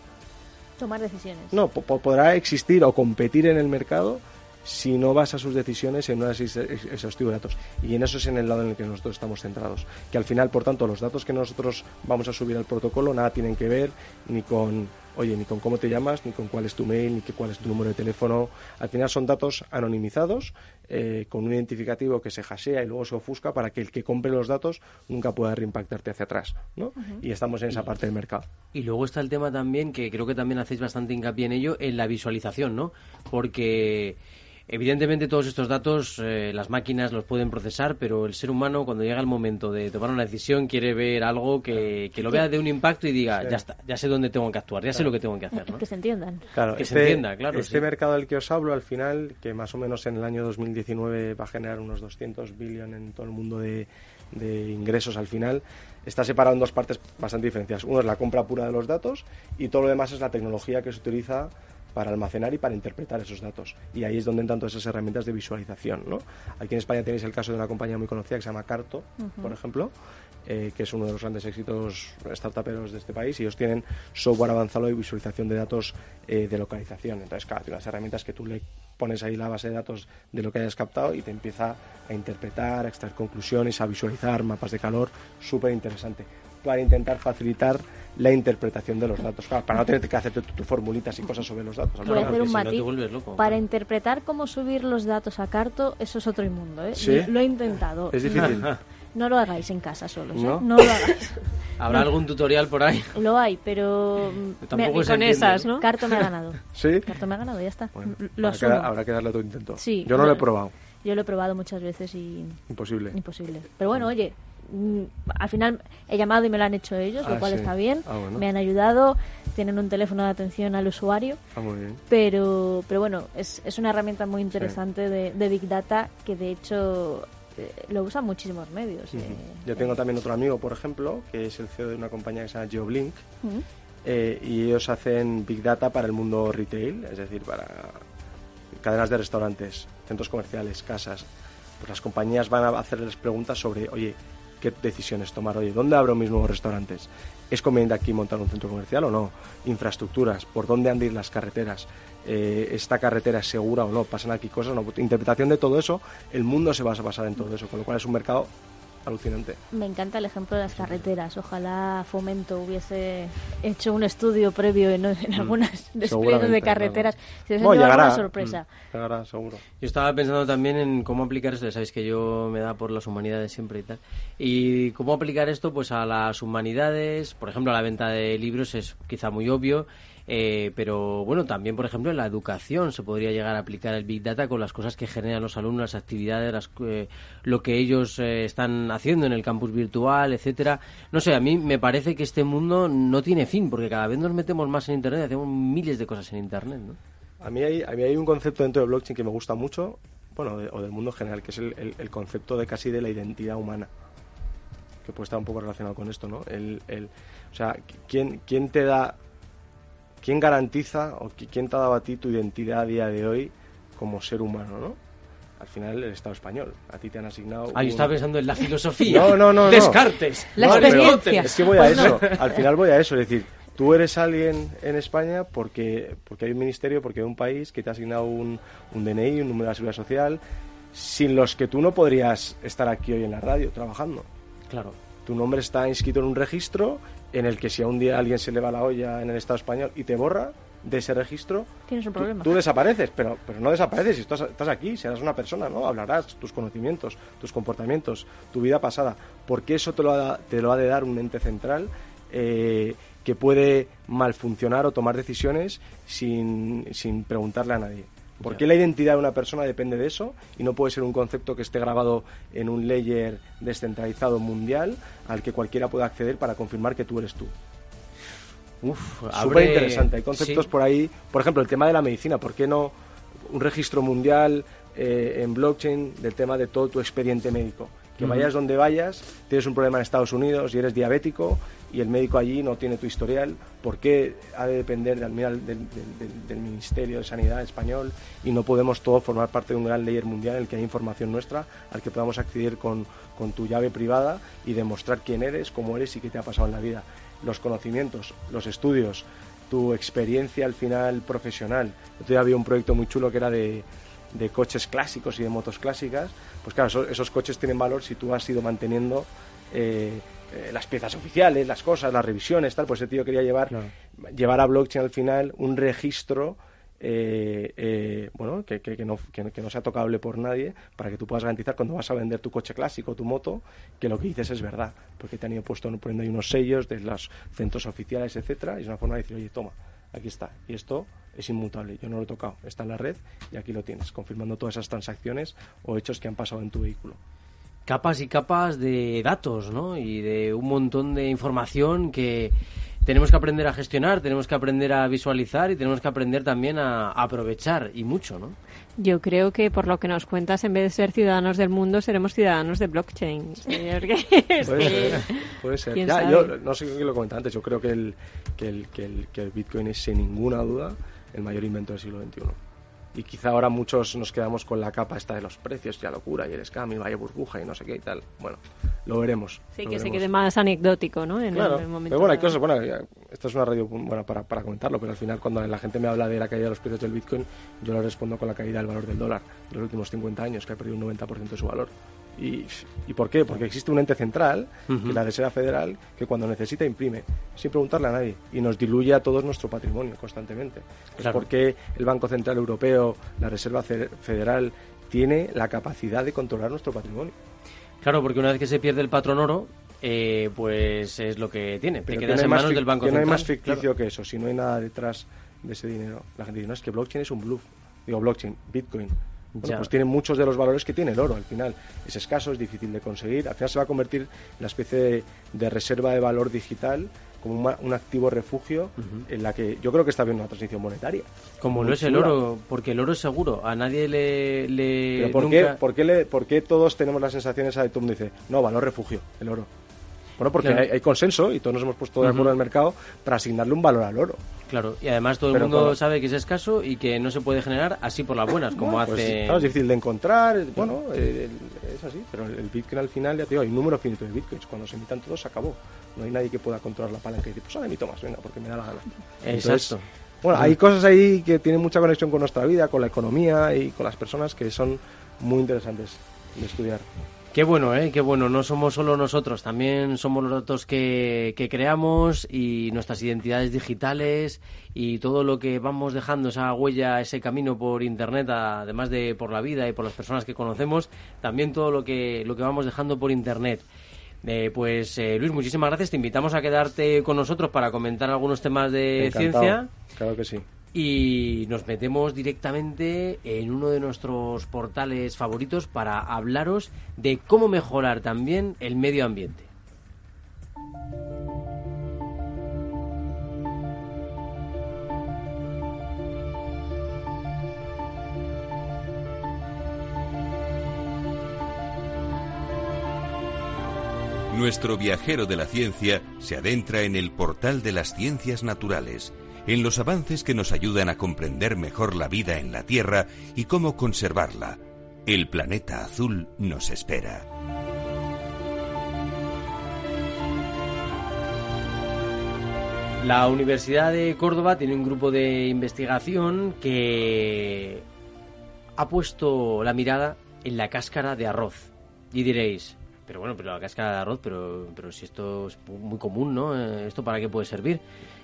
tomar decisiones. No, podrá existir o competir en el mercado si no basa sus decisiones en un análisis exhaustivo de datos. Y en eso es en el lado en el que nosotros estamos centrados. Que al final, por tanto, los datos que nosotros vamos a subir al protocolo nada tienen que ver ni con, oye, ni con cómo te llamas, ni con cuál es tu mail, ni cuál es tu número de teléfono. Al final son datos anonimizados eh, con un identificativo que se hashea y luego se ofusca para que el que compre los datos nunca pueda reimpactarte hacia atrás. ¿no? Y estamos en esa parte del mercado. Y luego está el tema también, que creo que también hacéis bastante hincapié en ello, en la visualización, ¿no? Porque Evidentemente todos estos datos eh, las máquinas los pueden procesar, pero el ser humano cuando llega el momento de tomar una decisión quiere ver algo que, lo vea de un impacto y diga, ya está, ya sé dónde tengo que actuar, ya sé lo que tengo que hacer. Que se entiendan. Claro, que se este entienda, claro. Este mercado del que os hablo al final, que más o menos en el año 2019 va a generar unos 200 billones en todo el mundo de, de ingresos al final, está separado en dos partes bastante diferenciadas. Uno es la compra pura de los datos y todo lo demás es la tecnología que se utiliza para almacenar y para interpretar esos datos. Y ahí es donde entran todas esas herramientas de visualización. ¿no? Aquí en España tenéis el caso de una compañía muy conocida que se llama Carto, por ejemplo, eh, que es uno de los grandes éxitos startuperos de este país, y ellos tienen software avanzado de visualización de datos eh, de localización. Entonces, claro, las herramientas que tú le pones ahí la base de datos de lo que hayas captado y te empieza a interpretar, a extraer conclusiones, a visualizar mapas de calor, súper interesante, para intentar facilitar la interpretación de los datos. para no tener que hacer tus formulitas y cosas sobre los datos. Voy a hacer un matiz. para interpretar cómo subir los datos a Carto, eso es otro inmundo. ¿eh? Lo he intentado. Es difícil. No lo hagáis en casa solos, ¿eh? ¿No? lo hagáis. ¿Habrá algún tutorial por ahí? Lo hay, pero... Tampoco con esas, ¿no? Carto me ha ganado. ¿Sí? Carto me ha ganado, ya está. habrá, que, darle otro intento. Sí, Yo no lo he probado. Yo lo he probado muchas veces y Imposible. imposible. Pero bueno, oye, al final he llamado y me lo han hecho ellos, Ah, lo cual sí. está bien. Ah, bueno. Me han ayudado, tienen un teléfono de atención al usuario. Ah, muy bien. Pero, pero bueno, es, es una herramienta muy interesante de, de Big Data que de hecho eh, lo usan muchísimos medios. eh, Yo tengo también otro amigo, por ejemplo, que es el CEO de una compañía que se llama GeoBlink, Ujú. eh, y ellos hacen Big Data para el mundo retail, es decir, para cadenas de restaurantes, centros comerciales, casas. Pues las compañías van a hacerles preguntas sobre, oye, ¿qué decisiones tomar? Oye, ¿dónde abro mis nuevos restaurantes? ¿Es conveniente aquí montar un centro comercial o no? Infraestructuras, ¿por dónde han de ir las carreteras? Eh, ¿Esta carretera es segura o no? ¿Pasan aquí cosas no? Interpretación de todo eso, el mundo se va a basar en todo eso, con lo cual es un mercado alucinante. Me encanta el ejemplo de las carreteras. Ojalá Fomento hubiese hecho un estudio previo en, en algunas despliegues Mm. De carreteras. Se les No, llevado llegará. una sorpresa. Mm, llegará, seguro. Yo estaba pensando también en cómo aplicar esto, ya sabéis que yo me da por las humanidades siempre y tal. Y cómo aplicar esto pues a las humanidades, por ejemplo, a la venta de libros es quizá muy obvio, eh, pero bueno, también por ejemplo en la educación se podría llegar a aplicar el Big Data con las cosas que generan los alumnos, las actividades, eh, lo que ellos eh, están haciendo en el campus virtual, etcétera. No sé, a mí me parece que este mundo no tiene fin, porque cada vez nos metemos más en Internet, hacemos miles de cosas en Internet, ¿no? A mí, hay, a mí hay un concepto dentro de blockchain que me gusta mucho, bueno, o del mundo general, que es el, el- el concepto de casi de la identidad humana, que puede estar un poco relacionado con esto, ¿no? El, el- o sea, ¿quién, ¿quién te da, quién garantiza o qui- quién te ha dado a ti tu identidad a día de hoy como ser humano, ¿no? Al final el Estado español, a ti te han asignado... Ah, yo un- estaba pensando en la filosofía. No, no, no, no. Descartes. La No, pero experiencia. Es que voy a Pues no. eso. Al final voy a eso. Es decir, tú eres alguien en España porque, porque hay un ministerio, porque hay un país que te ha asignado un, un DNI, un número de la seguridad social, sin los que tú no podrías estar aquí hoy en la radio trabajando. Claro. Tu nombre está inscrito en un registro en el que si a un día alguien se le va la olla en el Estado español y te borra de ese registro, Tienes un tú, problema. tú desapareces, pero, pero no desapareces, si estás, estás aquí, serás una persona, ¿no? Hablarás tus conocimientos, tus comportamientos, tu vida pasada, porque eso te lo ha, te lo ha de dar un ente central eh, que puede malfuncionar o tomar decisiones sin, sin preguntarle a nadie. ¿Por qué la identidad de una persona depende de eso y no puede ser un concepto que esté grabado en un layer descentralizado mundial al que cualquiera pueda acceder para confirmar que tú eres tú? Uf, Súper interesante. Hay conceptos sí. por ahí. Por ejemplo, el tema de la medicina. ¿Por qué no un registro mundial eh, en blockchain del tema de todo tu expediente médico? Que vayas donde vayas, tienes un problema en Estados Unidos y eres diabético y el médico allí no tiene tu historial. ¿Por qué ha de depender del, del, del- del- del Ministerio de Sanidad español y no podemos todos formar parte de un gran layer mundial en el que hay información nuestra al que podamos acceder con, con tu llave privada y demostrar quién eres, cómo eres y qué te ha pasado en la vida? Los conocimientos, los estudios, tu experiencia al final profesional. Yo había un proyecto muy chulo que era de, de coches clásicos y de motos clásicas. Pues claro, esos, esos coches tienen valor si tú has ido manteniendo eh, eh, las piezas oficiales, las cosas, las revisiones, tal. Pues ese tío quería llevar, llevar a blockchain al final un registro. eh, eh, bueno, que, que- que no, que, que no sea tocable por nadie para que tú puedas garantizar cuando vas a vender tu coche clásico, tu moto, que lo que dices es verdad, porque te han ido puesto poniendo ahí unos sellos de los centros oficiales, etcétera, y es una forma de decir, oye, toma, aquí está, y esto es inmutable, yo no lo he tocado, está en la red y aquí lo tienes, confirmando todas esas transacciones o hechos que han pasado en tu vehículo. capas y capas de datos, ¿no? Y de un montón de información que tenemos que aprender a gestionar, tenemos que aprender a visualizar y tenemos que aprender también a, aprovechar y mucho, ¿no? Yo creo que por lo que nos cuentas, en vez de ser ciudadanos del mundo, seremos ciudadanos de blockchain. Puede ser, puede ser. ¿Quién Ya, yo no sé quién lo comentaba antes, yo creo que el, que, el, que, el, que el Bitcoin es sin ninguna duda el mayor invento del siglo XXI. Y quizá ahora muchos nos quedamos con la capa esta de los precios y la locura y el scam y vaya burbuja y no sé qué y tal. Bueno, lo veremos. Sí, lo que se quede más anecdótico, ¿no? En Claro, el momento pero bueno, hay cosas, bueno, esta es una radio buena para, para comentarlo, pero al final cuando la gente me habla de la caída de los precios del Bitcoin, yo le respondo con la caída del valor del dólar de los últimos 50 años, que ha perdido un 90% de su valor. ¿Y, ¿Y por qué? Porque existe un ente central, que es la Reserva Federal, que cuando necesita imprime, sin preguntarle a nadie, y nos diluye a todos nuestro patrimonio constantemente. ¿Por qué el Banco Central Europeo, la Reserva Fe- Federal, tiene la capacidad de controlar nuestro patrimonio? Claro, porque una vez que se pierde el patrón oro, eh, pues es lo que tiene. Pero Te que quedas no hay en más manos fic- del Banco que no hay Central. más ficticio claro. que eso, si no hay nada detrás de ese dinero. La gente dice, no, es que blockchain es un bluff. Digo, blockchain, Bitcoin. Bueno, pues tiene muchos de los valores que tiene el oro. Al final es escaso, es difícil de conseguir. Al final se va a convertir en una especie de, de reserva de valor digital, como un, un activo refugio, en la que yo creo que está habiendo una transición monetaria. Como lo es el oro, porque el oro es seguro. A nadie le. le Pero ¿por, nunca- qué, por, qué le- por qué todos tenemos la sensación esa de todo mundo dice, no, valor refugio, el oro? Bueno, porque Claro. hay, hay consenso y todos nos hemos puesto de acuerdo en el mercado para asignarle un valor al oro. Claro, y además todo el Pero mundo sabe que es escaso y que no se puede generar así por las buenas, como Bueno, pues, hace. claro, es difícil de encontrar, bueno, el- es así, pero el, el Bitcoin al final, ya te digo, hay un número finito de Bitcoins. Cuando se emitan todos, se acabó. No hay nadie que pueda controlar la palanca y decir, pues ahora emito más, venga, porque me da la gana. Exacto. bueno, hay cosas ahí que tienen mucha conexión con nuestra vida, con la economía y con las personas que son muy interesantes de estudiar. Qué bueno, ¿eh? Qué bueno. No somos solo nosotros, también somos los datos que, que creamos y nuestras identidades digitales y todo lo que vamos dejando, esa huella, ese camino por Internet, además de por la vida y por las personas que conocemos, también todo lo que, lo que vamos dejando por Internet. Eh, pues eh, Luis, muchísimas gracias. Te invitamos a quedarte con nosotros para comentar algunos temas de Encantado. ciencia. Claro que sí. Y nos metemos directamente en uno de nuestros portales favoritos para hablaros de cómo mejorar también el medio ambiente. Nuestro viajero de la ciencia se adentra en el portal de las ciencias naturales, en los avances que nos ayudan a comprender mejor la vida en la Tierra y cómo conservarla. El planeta azul nos espera. La Universidad de Córdoba tiene un grupo de investigación que ha puesto la mirada en la cáscara de arroz. Y diréis, pero bueno, pero la cáscara de arroz, pero, pero si esto es muy común, ¿no? Eh, ¿Esto para qué puede servir?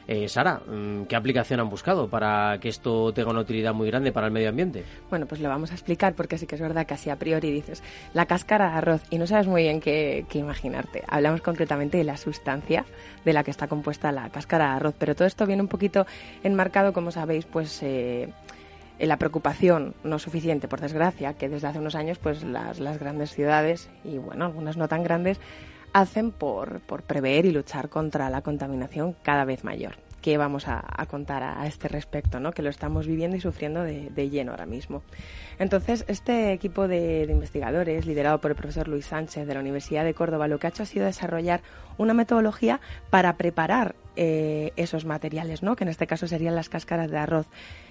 Eh, Sara, mm, ¿qué aplicación han buscado para que esto tenga una utilidad muy grande para el medio ambiente? Bueno, pues lo vamos a explicar porque sí que es verdad que así a priori dices la cáscara de arroz y no sabes muy bien qué, imaginarte. Hablamos concretamente de la sustancia de la que está compuesta la cáscara de arroz, pero todo esto viene un poquito enmarcado, como sabéis, pues eh, en la preocupación no suficiente, por desgracia, que desde hace unos años pues las, las grandes ciudades y bueno, algunas no tan grandes hacen por, por prever y luchar contra la contaminación cada vez mayor. ¿Qué vamos a, contar a, este respecto? ¿no? Que lo estamos viviendo y sufriendo de, lleno ahora mismo. Entonces, este equipo de, de investigadores, liderado por el profesor Luis Sánchez de la Universidad de Córdoba, lo que ha hecho ha sido desarrollar una metodología para preparar eh, esos materiales, ¿no? que en este caso serían las cáscaras de arroz.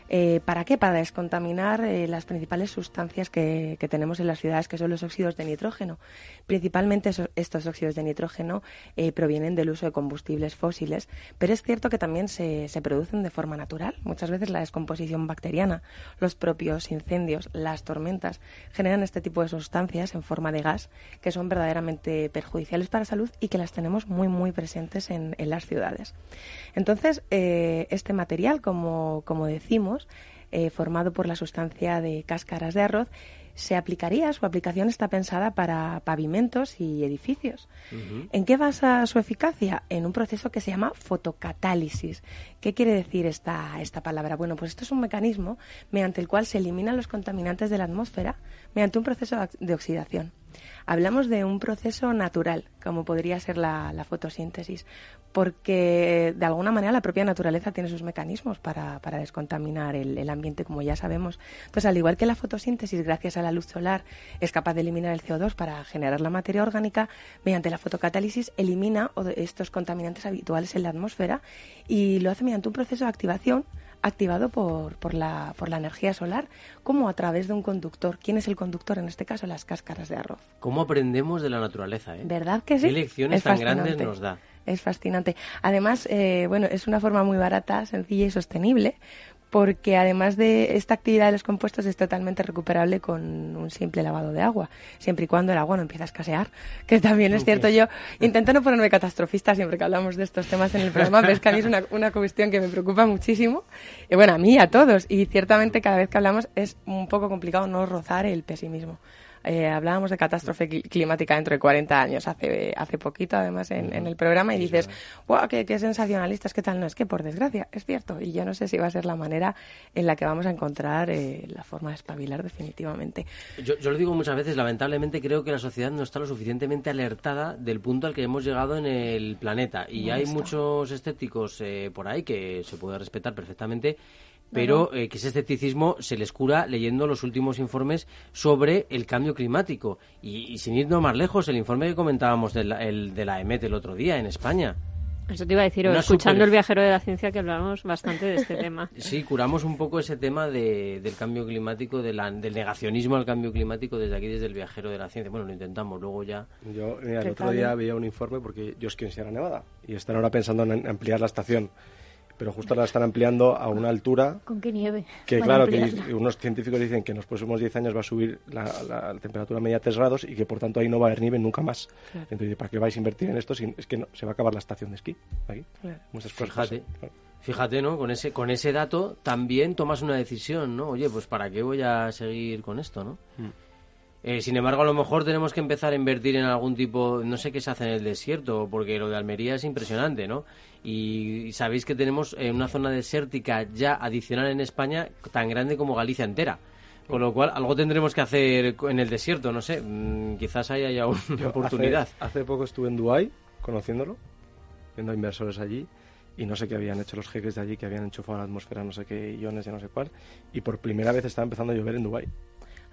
Eh, ¿Para qué? Para descontaminar eh, las principales sustancias que, tenemos en las ciudades, que son los óxidos de nitrógeno. Principalmente estos óxidos de nitrógeno eh, provienen del uso de combustibles fósiles, pero es cierto que también se, producen de forma natural. Muchas veces la descomposición bacteriana, los propios incendios, las tormentas, generan este tipo de sustancias en forma de gas que son verdaderamente perjudiciales para la salud y que las tenemos muy, muy presentes en, las ciudades. Entonces, este material, como decimos, eh, formado por la sustancia de cáscaras de arroz, se aplicaría, su aplicación está pensada para pavimentos y edificios. Uh -huh. ¿En qué basa su eficacia? En un proceso que se llama fotocatálisis. ¿Qué quiere decir esta, esta palabra? Bueno, pues esto es un mecanismo mediante el cual se eliminan los contaminantes de la atmósfera mediante un proceso de oxidación. Hablamos de un proceso natural, como podría ser la, fotosíntesis, porque de alguna manera la propia naturaleza tiene sus mecanismos para, para descontaminar el, el, ambiente, como ya sabemos. Entonces, al igual que la fotosíntesis, gracias a la luz solar, es capaz de eliminar el CO2 para generar la materia orgánica, mediante la fotocatálisis elimina estos contaminantes habituales en la atmósfera y lo hace mediante un proceso de activación activado por, por, la, por la energía solar, como a través de un conductor. ¿Quién es el conductor? En este caso, las cáscaras de arroz. ¿Cómo aprendemos de la naturaleza? Eh? ¿Verdad que sí? ¿Qué lecciones es tan grandes nos da? Es fascinante. Además, eh, bueno, es una forma muy barata, sencilla y sostenible, porque además de esta actividad de los compuestos es totalmente recuperable con un simple lavado de agua, siempre y cuando el agua no empiece a escasear, que también es cierto. Yo intento no ponerme catastrofista siempre que hablamos de estos temas en el programa, pero es que a mí es una, una cuestión que me preocupa muchísimo, y bueno, a mí y a todos, y ciertamente cada vez que hablamos es un poco complicado no rozar el pesimismo. Eh, hablábamos de catástrofe climática dentro de 40 años, hace, hace poquito además en, el programa, y dices, wow, qué, qué sensacionalistas, qué tal, no, es que por desgracia, es cierto, y yo no sé si va a ser la manera en la que vamos a encontrar eh, la forma de espabilar definitivamente. Yo, yo lo digo muchas veces, lamentablemente creo que la sociedad no está lo suficientemente alertada del punto al que hemos llegado en el planeta, y hay muchos escépticos eh, por ahí que se puede respetar perfectamente, pero eh, que ese escepticismo se les cura leyendo los últimos informes sobre el cambio climático. Y, sin irnos más lejos, el informe que comentábamos de la, el, de la EMET el otro día en España. Eso te iba a decir, escuchando el viajero de la ciencia que hablamos bastante de este tema. Sí, curamos un poco ese tema de, del cambio climático, de la, del negacionismo al cambio climático desde aquí, desde el viajero de la ciencia. Bueno, lo intentamos, luego ya... Yo el otro día había un informe porque yo es quien Sierra Nevada y están ahora pensando en ampliar la estación pero justo la están ampliando a una altura. ¿Con qué nieve? Que claro, que unos científicos dicen que en los próximos 10 años va a subir la, temperatura media a 3 grados y que por tanto ahí no va a haber nieve nunca más. Entonces, ¿para qué vais a invertir en esto? Si es que se va a acabar la estación de esquí. Aquí. Fíjate. Fíjate, ¿no? Con ese, con ese dato también tomas una decisión, ¿no? Oye, pues ¿para qué voy a seguir con esto, no? Mm. Eh, sin embargo, a lo mejor tenemos que empezar a invertir en algún tipo, no sé qué se hace en el desierto, porque lo de Almería es impresionante, ¿no? Y sabéis que tenemos eh, una zona desértica ya adicional en España tan grande como Galicia entera. Con lo cual, algo tendremos que hacer en el desierto, no sé, mm, quizás haya ya una oportunidad. Hace, poco estuve en Dubái, conociéndolo, viendo inversores allí, y no sé qué habían hecho los jeques de allí, que habían enchufado la atmósfera no sé qué iones, ya no sé cuál, y por primera vez estaba empezando a llover en Dubái.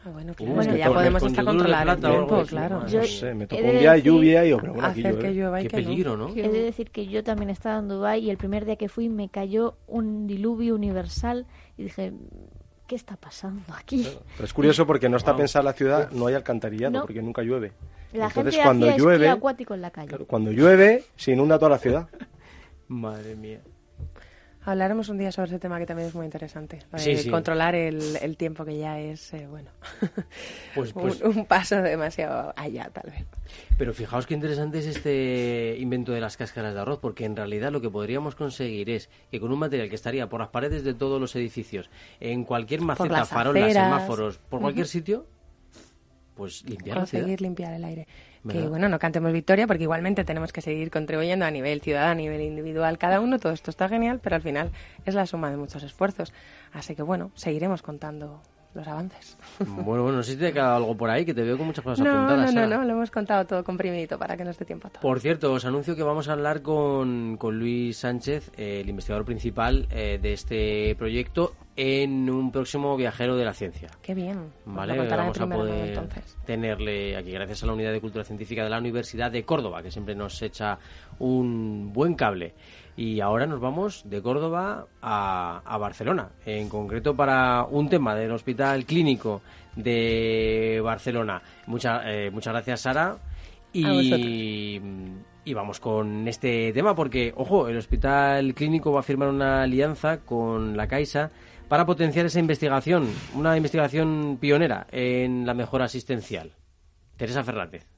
Ah, bueno, ya podemos estar controlando el tiempo, claro. Yo no sé, me tocó un día de lluvia y yo, pero bueno, aquí llueve. Qué peligro, ¿no? He de decir que yo también estaba en Dubái y el primer día que fui me cayó un diluvio universal y dije, ¿qué está pasando aquí? Pero es curioso porque no está pensada la ciudad, no hay alcantarillado porque nunca llueve. La Entonces, gente cuando llueve, acuático en la calle. cuando llueve, se inunda toda la ciudad. Madre mía. Hablaremos un día sobre ese tema que también es muy interesante. Controlar el, tiempo que ya es, eh, bueno, pues, pues un, paso demasiado allá, tal vez. Pero fijaos qué interesante es este invento de las cáscaras de arroz, porque en realidad lo que podríamos conseguir es que con un material que estaría por las paredes de todos los edificios, en cualquier maceta, farolas, semáforos, por cualquier sitio, pues limpiar Conseguir limpiar el aire que bueno, no cantemos victoria porque igualmente tenemos que seguir contribuyendo a nivel ciudadano, a nivel individual, cada uno, todo esto está genial, pero al final es la suma de muchos esfuerzos. Así que bueno, seguiremos contando los avances. Bueno, bueno, no sé si te ha quedado algo por ahí, que te veo con muchas cosas no, apuntadas. No, no, no, lo hemos contado todo comprimidito para que no esté tiempo a todo. Por cierto, os anuncio que vamos a hablar con, con Luis Sánchez, el investigador principal eh, de este proyecto, en un próximo viajero de la ciencia. Qué bien. Vale, vamos a poder tenerle aquí gracias a la Unidad de Cultura Científica de la Universidad de Córdoba, que siempre nos echa un buen cable. Y ahora nos vamos de Córdoba a, Barcelona, en concreto para un tema del Hospital Clínico de Barcelona. Mucha, eh, muchas gracias, Sara. Y, y vamos con este tema porque, ojo, el Hospital Clínico va a firmar una alianza con la Caixa para potenciar esa investigación, una investigación pionera en la mejora asistencial. Teresa Fernández.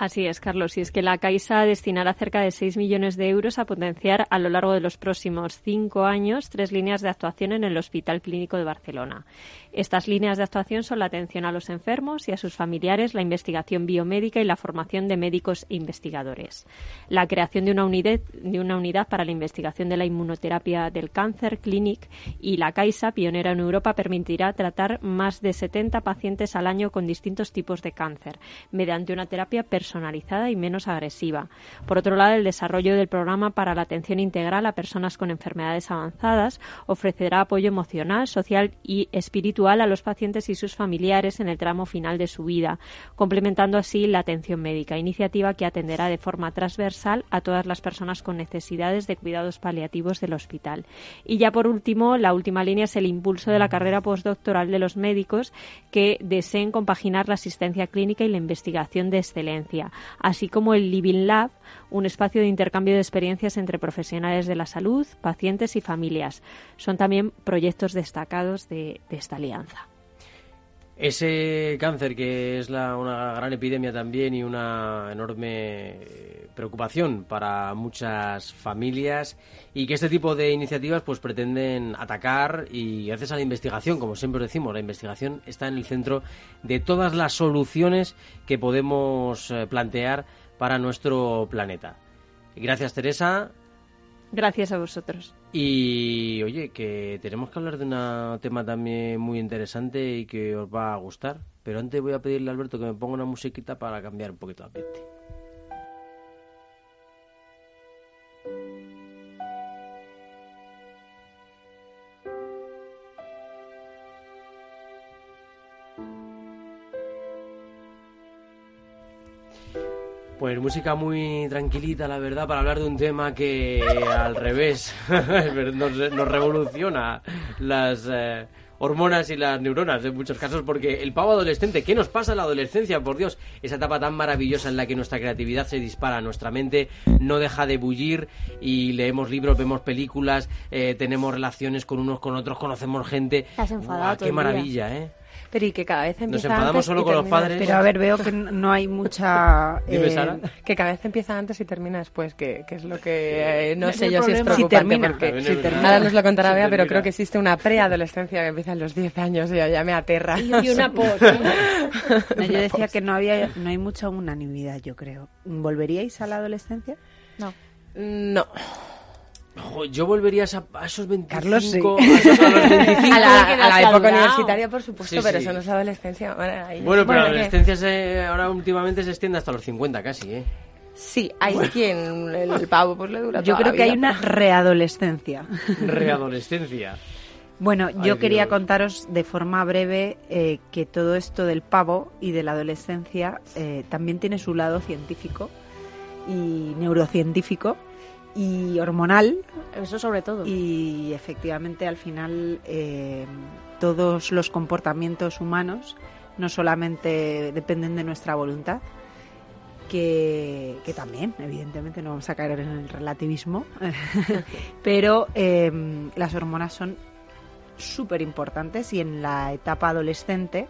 Así es, Carlos. Y es que la Caixa destinará cerca de 6 millones de euros a potenciar a lo largo de los próximos cinco años tres líneas de actuación en el Hospital Clínico de Barcelona. Estas líneas de actuación son la atención a los enfermos y a sus familiares, la investigación biomédica y la formación de médicos e investigadores. La creación de una unidad, para la investigación de la inmunoterapia del cáncer, Clinic, y la Caixa, pionera en Europa, permitirá tratar más de 70 pacientes al año con distintos tipos de cáncer, mediante una terapia personalizada personalizada y menos agresiva. Por otro lado, el desarrollo del programa para la atención integral a personas con enfermedades avanzadas ofrecerá apoyo emocional, social y espiritual a los pacientes y sus familiares en el tramo final de su vida, complementando así la atención médica, iniciativa que atenderá de forma transversal a todas las personas con necesidades de cuidados paliativos del hospital. Y ya por último, la última línea es el impulso de la carrera postdoctoral de los médicos que deseen compaginar la asistencia clínica y la investigación de excelencia así como el Living Lab, un espacio de intercambio de experiencias entre profesionales de la salud, pacientes y familias. Son también proyectos destacados de, esta alianza. Ese cáncer que es la, una gran epidemia también y una enorme eh, preocupación para muchas familias y que este tipo de iniciativas pues pretenden atacar y gracias a la investigación, como siempre decimos, la investigación está en el centro de todas las soluciones que podemos eh, plantear para nuestro planeta. Gracias Teresa, Gracias a vosotros. Y oye, que tenemos que hablar de un tema también muy interesante y que os va a gustar. Pero antes voy a pedirle a Alberto que me ponga una musiquita para cambiar un poquito el ambiente. Pues música muy tranquilita, la verdad, para hablar de un tema que al revés nos, nos revoluciona las eh, hormonas y las neuronas en muchos casos, porque el pavo adolescente, ¿qué nos pasa en la adolescencia? Por Dios, esa etapa tan maravillosa en la que nuestra creatividad se dispara, nuestra mente no deja de bullir y leemos libros, vemos películas, eh, tenemos relaciones con unos con otros, conocemos gente. Estás enfadado ¡Qué maravilla, eh! Pero y que cada vez empieza enfadamos antes solo y con los termina padres. después. Pero a ver, veo que no hay mucha... Dime, eh, Sara. Que cada vez empieza antes y termina después, que, que es lo que eh, no No sé yo si es problema. Si preocupante. termina. si termina. Ahora nos lo contará Si Bea, pero creo que existe una preadolescencia que empieza en los 10 años y ya me aterra. Y una post. no, yo decía que no había, no hay mucha unanimidad, yo creo. ¿Volveríais a la adolescencia? No. No. Jo, yo volvería a, esa- a esos 25... Carlos, sí. a esos- a los 25. A la, a la época universitaria, por supuesto, Sí, pero sí. eso no es adolescencia. Bueno, ahí- Bueno, pero la adolescencia se- ahora últimamente se extiende hasta los 50 casi, ¿eh? Sí, hay quien el pavo pues le dura Yo toda creo la que hay una readolescencia. Readolescencia. Bueno, yo quería Dios. contaros de forma breve eh, que todo esto del pavo y de la adolescencia eh, también tiene su lado científico y neurocientífico y hormonal Eso sobre todo. y efectivamente al final eh, todos los comportamientos humanos no solamente dependen de nuestra voluntad, que, que también, evidentemente, no vamos a caer en el relativismo, pero eh, las hormonas son súper importantes y en la etapa adolescente,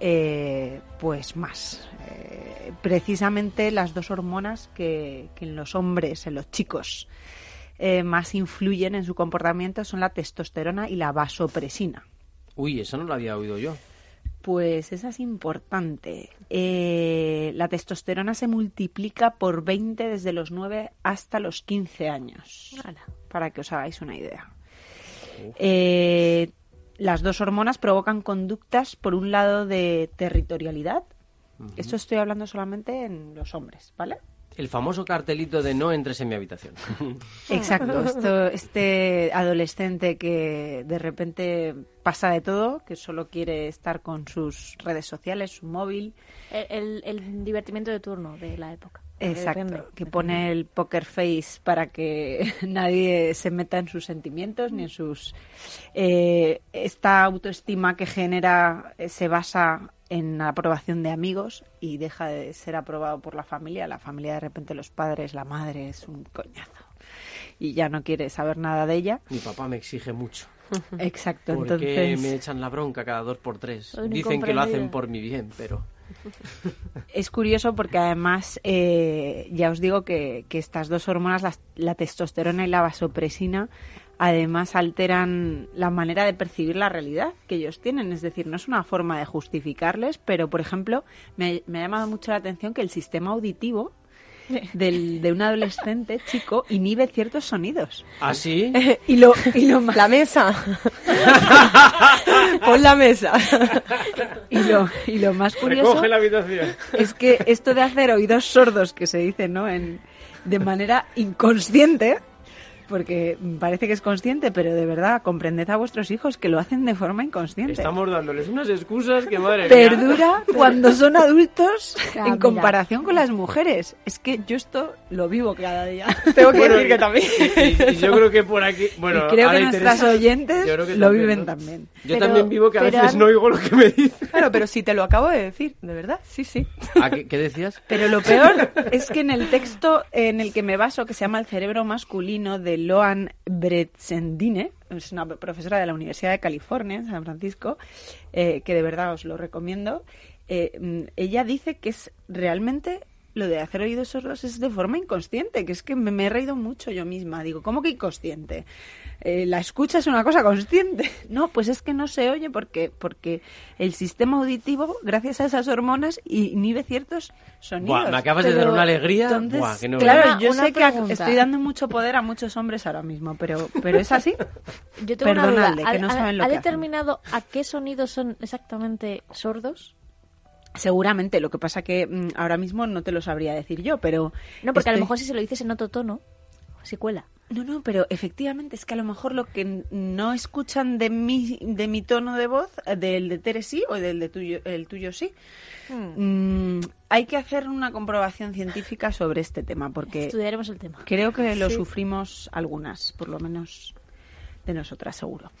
eh, pues más. Eh, precisamente las dos hormonas que, que en los hombres, en los chicos, eh, más influyen en su comportamiento son la testosterona y la vasopresina. Uy, eso no lo había oído yo. Pues esa es importante. Eh, la testosterona se multiplica por 20 desde los 9 hasta los 15 años, para que os hagáis una idea. Eh, las dos hormonas provocan conductas, por un lado, de territorialidad. Esto estoy hablando solamente en los hombres, ¿vale? El famoso cartelito de no entres en mi habitación. Exacto, esto, este adolescente que de repente pasa de todo, que solo quiere estar con sus redes sociales, su móvil, El, el- el divertimento de turno de la época. exacto, Depende. que pone el poker face para que nadie se meta en sus sentimientos ni en sus... eh, esta autoestima que genera eh, se basa en la aprobación de amigos y deja de ser aprobado por la familia. La familia de repente los padres, la madre es un coñazo y ya no quiere saber nada de ella. Mi papá me exige mucho. Exacto, Porque entonces me echan la bronca cada dos por tres. Dicen que lo hacen por mi bien, pero... es curioso porque además eh, ya os digo que, que estas dos hormonas, las- la, testosterona y la vasopresina, además alteran la manera de percibir la realidad que ellos tienen. Es decir, no es una forma de justificarles, pero por ejemplo, me, me ha llamado mucho la atención que el sistema auditivo del- de un adolescente chico inhibe ciertos sonidos. ¿Ah, sí? Y lo, y lo más La mesa. Pon la mesa. Y lo, y lo más curioso habitación. es que esto de hacer oídos sordos, que se dice, ¿no? En, de manera inconsciente, porque parece que es consciente, pero de verdad, comprended a vuestros hijos que lo hacen de forma inconsciente. Estamos dándoles unas excusas que madre mía. Perdura cuando son adultos Ah, en mira. comparación con las mujeres. Es que yo esto lo vivo cada día. Tengo que Bueno, decir que también. Y, y- y yo creo que por aquí... Bueno, y creo que nuestras oyentes yo creo que lo también, viven ¿no? también. Yo Pero- también vivo que a veces han- no oigo lo que me dicen. Claro, pero si te lo acabo de decir, ¿de verdad? Sí, sí. ¿A qué, qué decías? Pero lo peor es que en el texto en el que me baso, que se llama El cerebro masculino, de Loan Bretzendine, es una profesora de la Universidad de California, en San Francisco, eh, que de verdad os lo recomiendo. Eh, mm, ella dice que es realmente lo de hacer oídos sordos es de forma inconsciente, que es que me, me he reído mucho yo misma. Digo, ¿cómo que inconsciente? Eh, la escucha es una cosa consciente. No, pues es que no se oye porque, porque el sistema auditivo, gracias a esas hormonas, inhibe ciertos sonidos. Buah, me acabas de dar una alegría. Entonces, Buah, que no claro, Una- yo una sé que estoy dando mucho poder a muchos hombres ahora mismo, pero, pero es así. Yo tengo una duda. Perdonadle, que ¿Ha, no ha- saben lo ha que hacen. determinado a qué sonidos son exactamente sordos? Seguramente, lo que pasa que mm, ahora mismo no te lo sabría decir yo, pero... No, porque a lo mejor si se lo dices en otro tono, se cuela. No, no, pero efectivamente es que a lo mejor lo que no escuchan de mi, de mi tono de voz, eh, del de Tere sí o del de tuyo, el tuyo sí. Mm, hay que hacer una comprobación científica sobre este tema porque Estudiaremos el tema. creo que lo Sí. sufrimos algunas, por lo menos de nosotras seguro.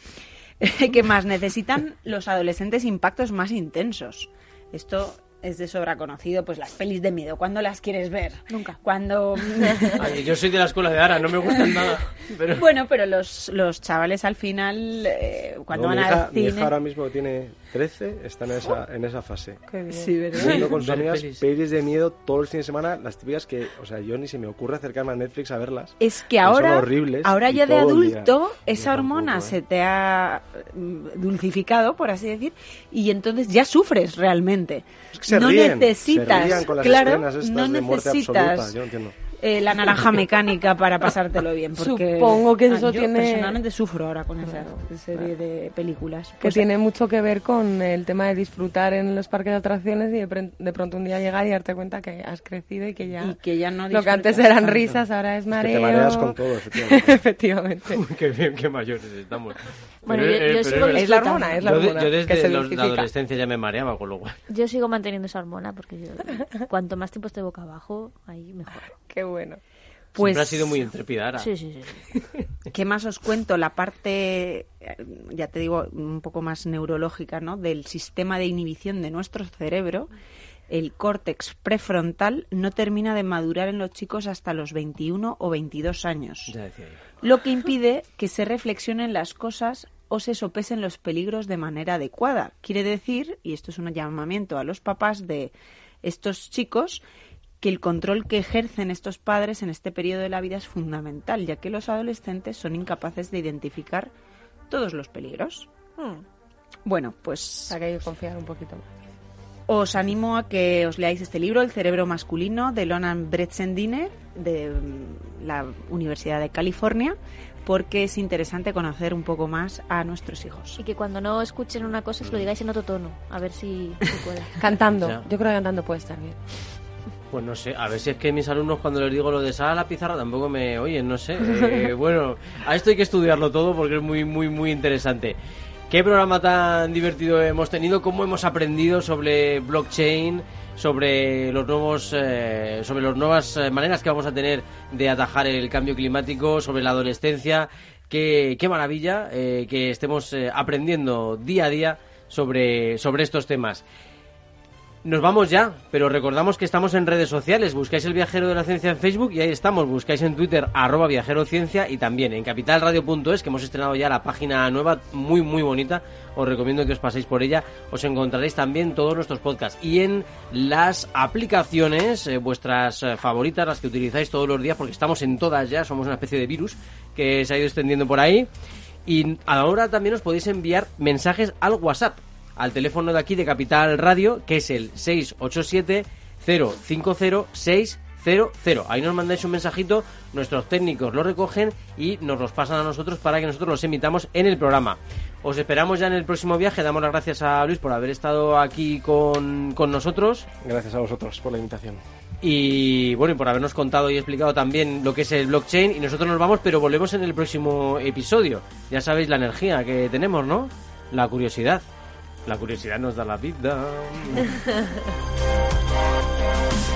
¿Qué más? Necesitan los adolescentes impactos más intensos. Esto es de sobra conocido, pues las pelis de miedo. ¿Cuándo las quieres ver? Nunca. Cuando... Ay, yo soy de la escuela de Ara, no me gustan nada. Pero... Bueno, pero los, los chavales al final, eh, cuando No, van mi, hija, al mi cine... hija ahora mismo tiene 13, está en esa, en esa fase. Sí, ¿verdad? Viendo con sus amigas pelis. de miedo todos los fines de semana, las típicas que, o sea, yo ni se me ocurre acercarme a Netflix a verlas. Es que son ahora, horribles ahora ya de todo el día. adulto, esa hormona tampoco, ¿eh? se te ha mm, dulcificado, por así decir, y entonces ya sufres realmente. Es que se no ríen, necesitas, se rían con las claro, no de muerte necesitas absoluta, yo no entiendo. Eh, la naranja mecánica para pasártelo bien. Porque Supongo que Ah, eso yo tiene- personalmente sufro ahora con esa serie de películas. Que Pues, tiene mucho que ver con el tema de disfrutar en los parques de atracciones y de, de pronto un día llegar y darte cuenta que has crecido y que ya, y que ya no lo que antes eran tanto. risas ahora es Es que mareo. te mareas con todo, efectivamente. Efectivamente. qué bien, qué mayores estamos. Bueno, yo- sigo es la hormona, es la hormona yo que desde se los- la adolescencia ya me mareaba, con lo cual. Yo sigo manteniendo esa hormona porque yo, cuanto más tiempo esté boca abajo, ahí mejor. Qué bueno. Pues, Siempre ha sido muy intrépida, Ara. Sí, sí, sí. ¿Qué más os cuento? La parte, ya te digo, un poco más neurológica, ¿no? Del sistema de inhibición de nuestro cerebro. El córtex prefrontal no termina de madurar en los chicos hasta los 21 o 22 años, Ya decía yo. lo que impide que se reflexionen las cosas o se sopesen los peligros de manera adecuada. Quiere decir, y esto es un llamamiento a los papás de estos chicos, que el control que ejercen estos padres en este periodo de la vida es fundamental, ya que los adolescentes son incapaces de identificar todos los peligros. Bueno, O pues hay que confiar un poquito más. Os animo a que os leáis este libro, El cerebro masculino, de Lonan Bretzendine, de mm, la Universidad de California, porque es interesante conocer un poco más a nuestros hijos. Y que cuando no escuchen una cosa se lo digáis en otro tono, a ver si se cuela. Cantando. Ya. Yo creo que cantando puede estar bien. Pues no sé, a ver si es que mis alumnos cuando les digo lo de sal a la pizarra tampoco me oyen, no sé. Eh, bueno, a esto hay que estudiarlo todo porque es muy, muy, muy interesante. ¿Qué programa tan divertido hemos tenido? ¿Cómo hemos aprendido sobre blockchain? sobre los nuevos eh, sobre las nuevas eh, maneras que vamos a tener de atajar el cambio climático sobre la adolescencia qué, qué maravilla eh, que estemos aprendiendo día a día sobre sobre estos temas nos vamos ya, pero recordamos que estamos en redes sociales. Buscáis el Viajero de la Ciencia en Facebook y ahí estamos. Buscáis en Twitter arroba viajerociencia y también en capitalradio.es, que hemos estrenado ya la página nueva, muy, muy bonita. Os recomiendo que os paséis por ella. Os encontraréis también todos nuestros podcasts. Y en las aplicaciones, eh, vuestras eh, favoritas, las que utilizáis todos los días, porque estamos en todas ya, somos una especie de virus que se ha ido extendiendo por ahí. Y ahora también os podéis enviar mensajes al WhatsApp al teléfono de aquí de Capital Radio, que es el 687-050-600. Ahí nos mandáis un mensajito, nuestros técnicos lo recogen y nos los pasan a nosotros para que nosotros los emitamos en el programa. Os esperamos ya en el próximo viaje. Damos las gracias a Luis por haber estado aquí con, con nosotros. Gracias a vosotros por la invitación. Y bueno, y por habernos contado y explicado también lo que es el blockchain. Y nosotros nos vamos, pero volvemos en el próximo episodio. Ya sabéis la energía que tenemos, ¿no? La curiosidad. La curiosidad nos da la vida.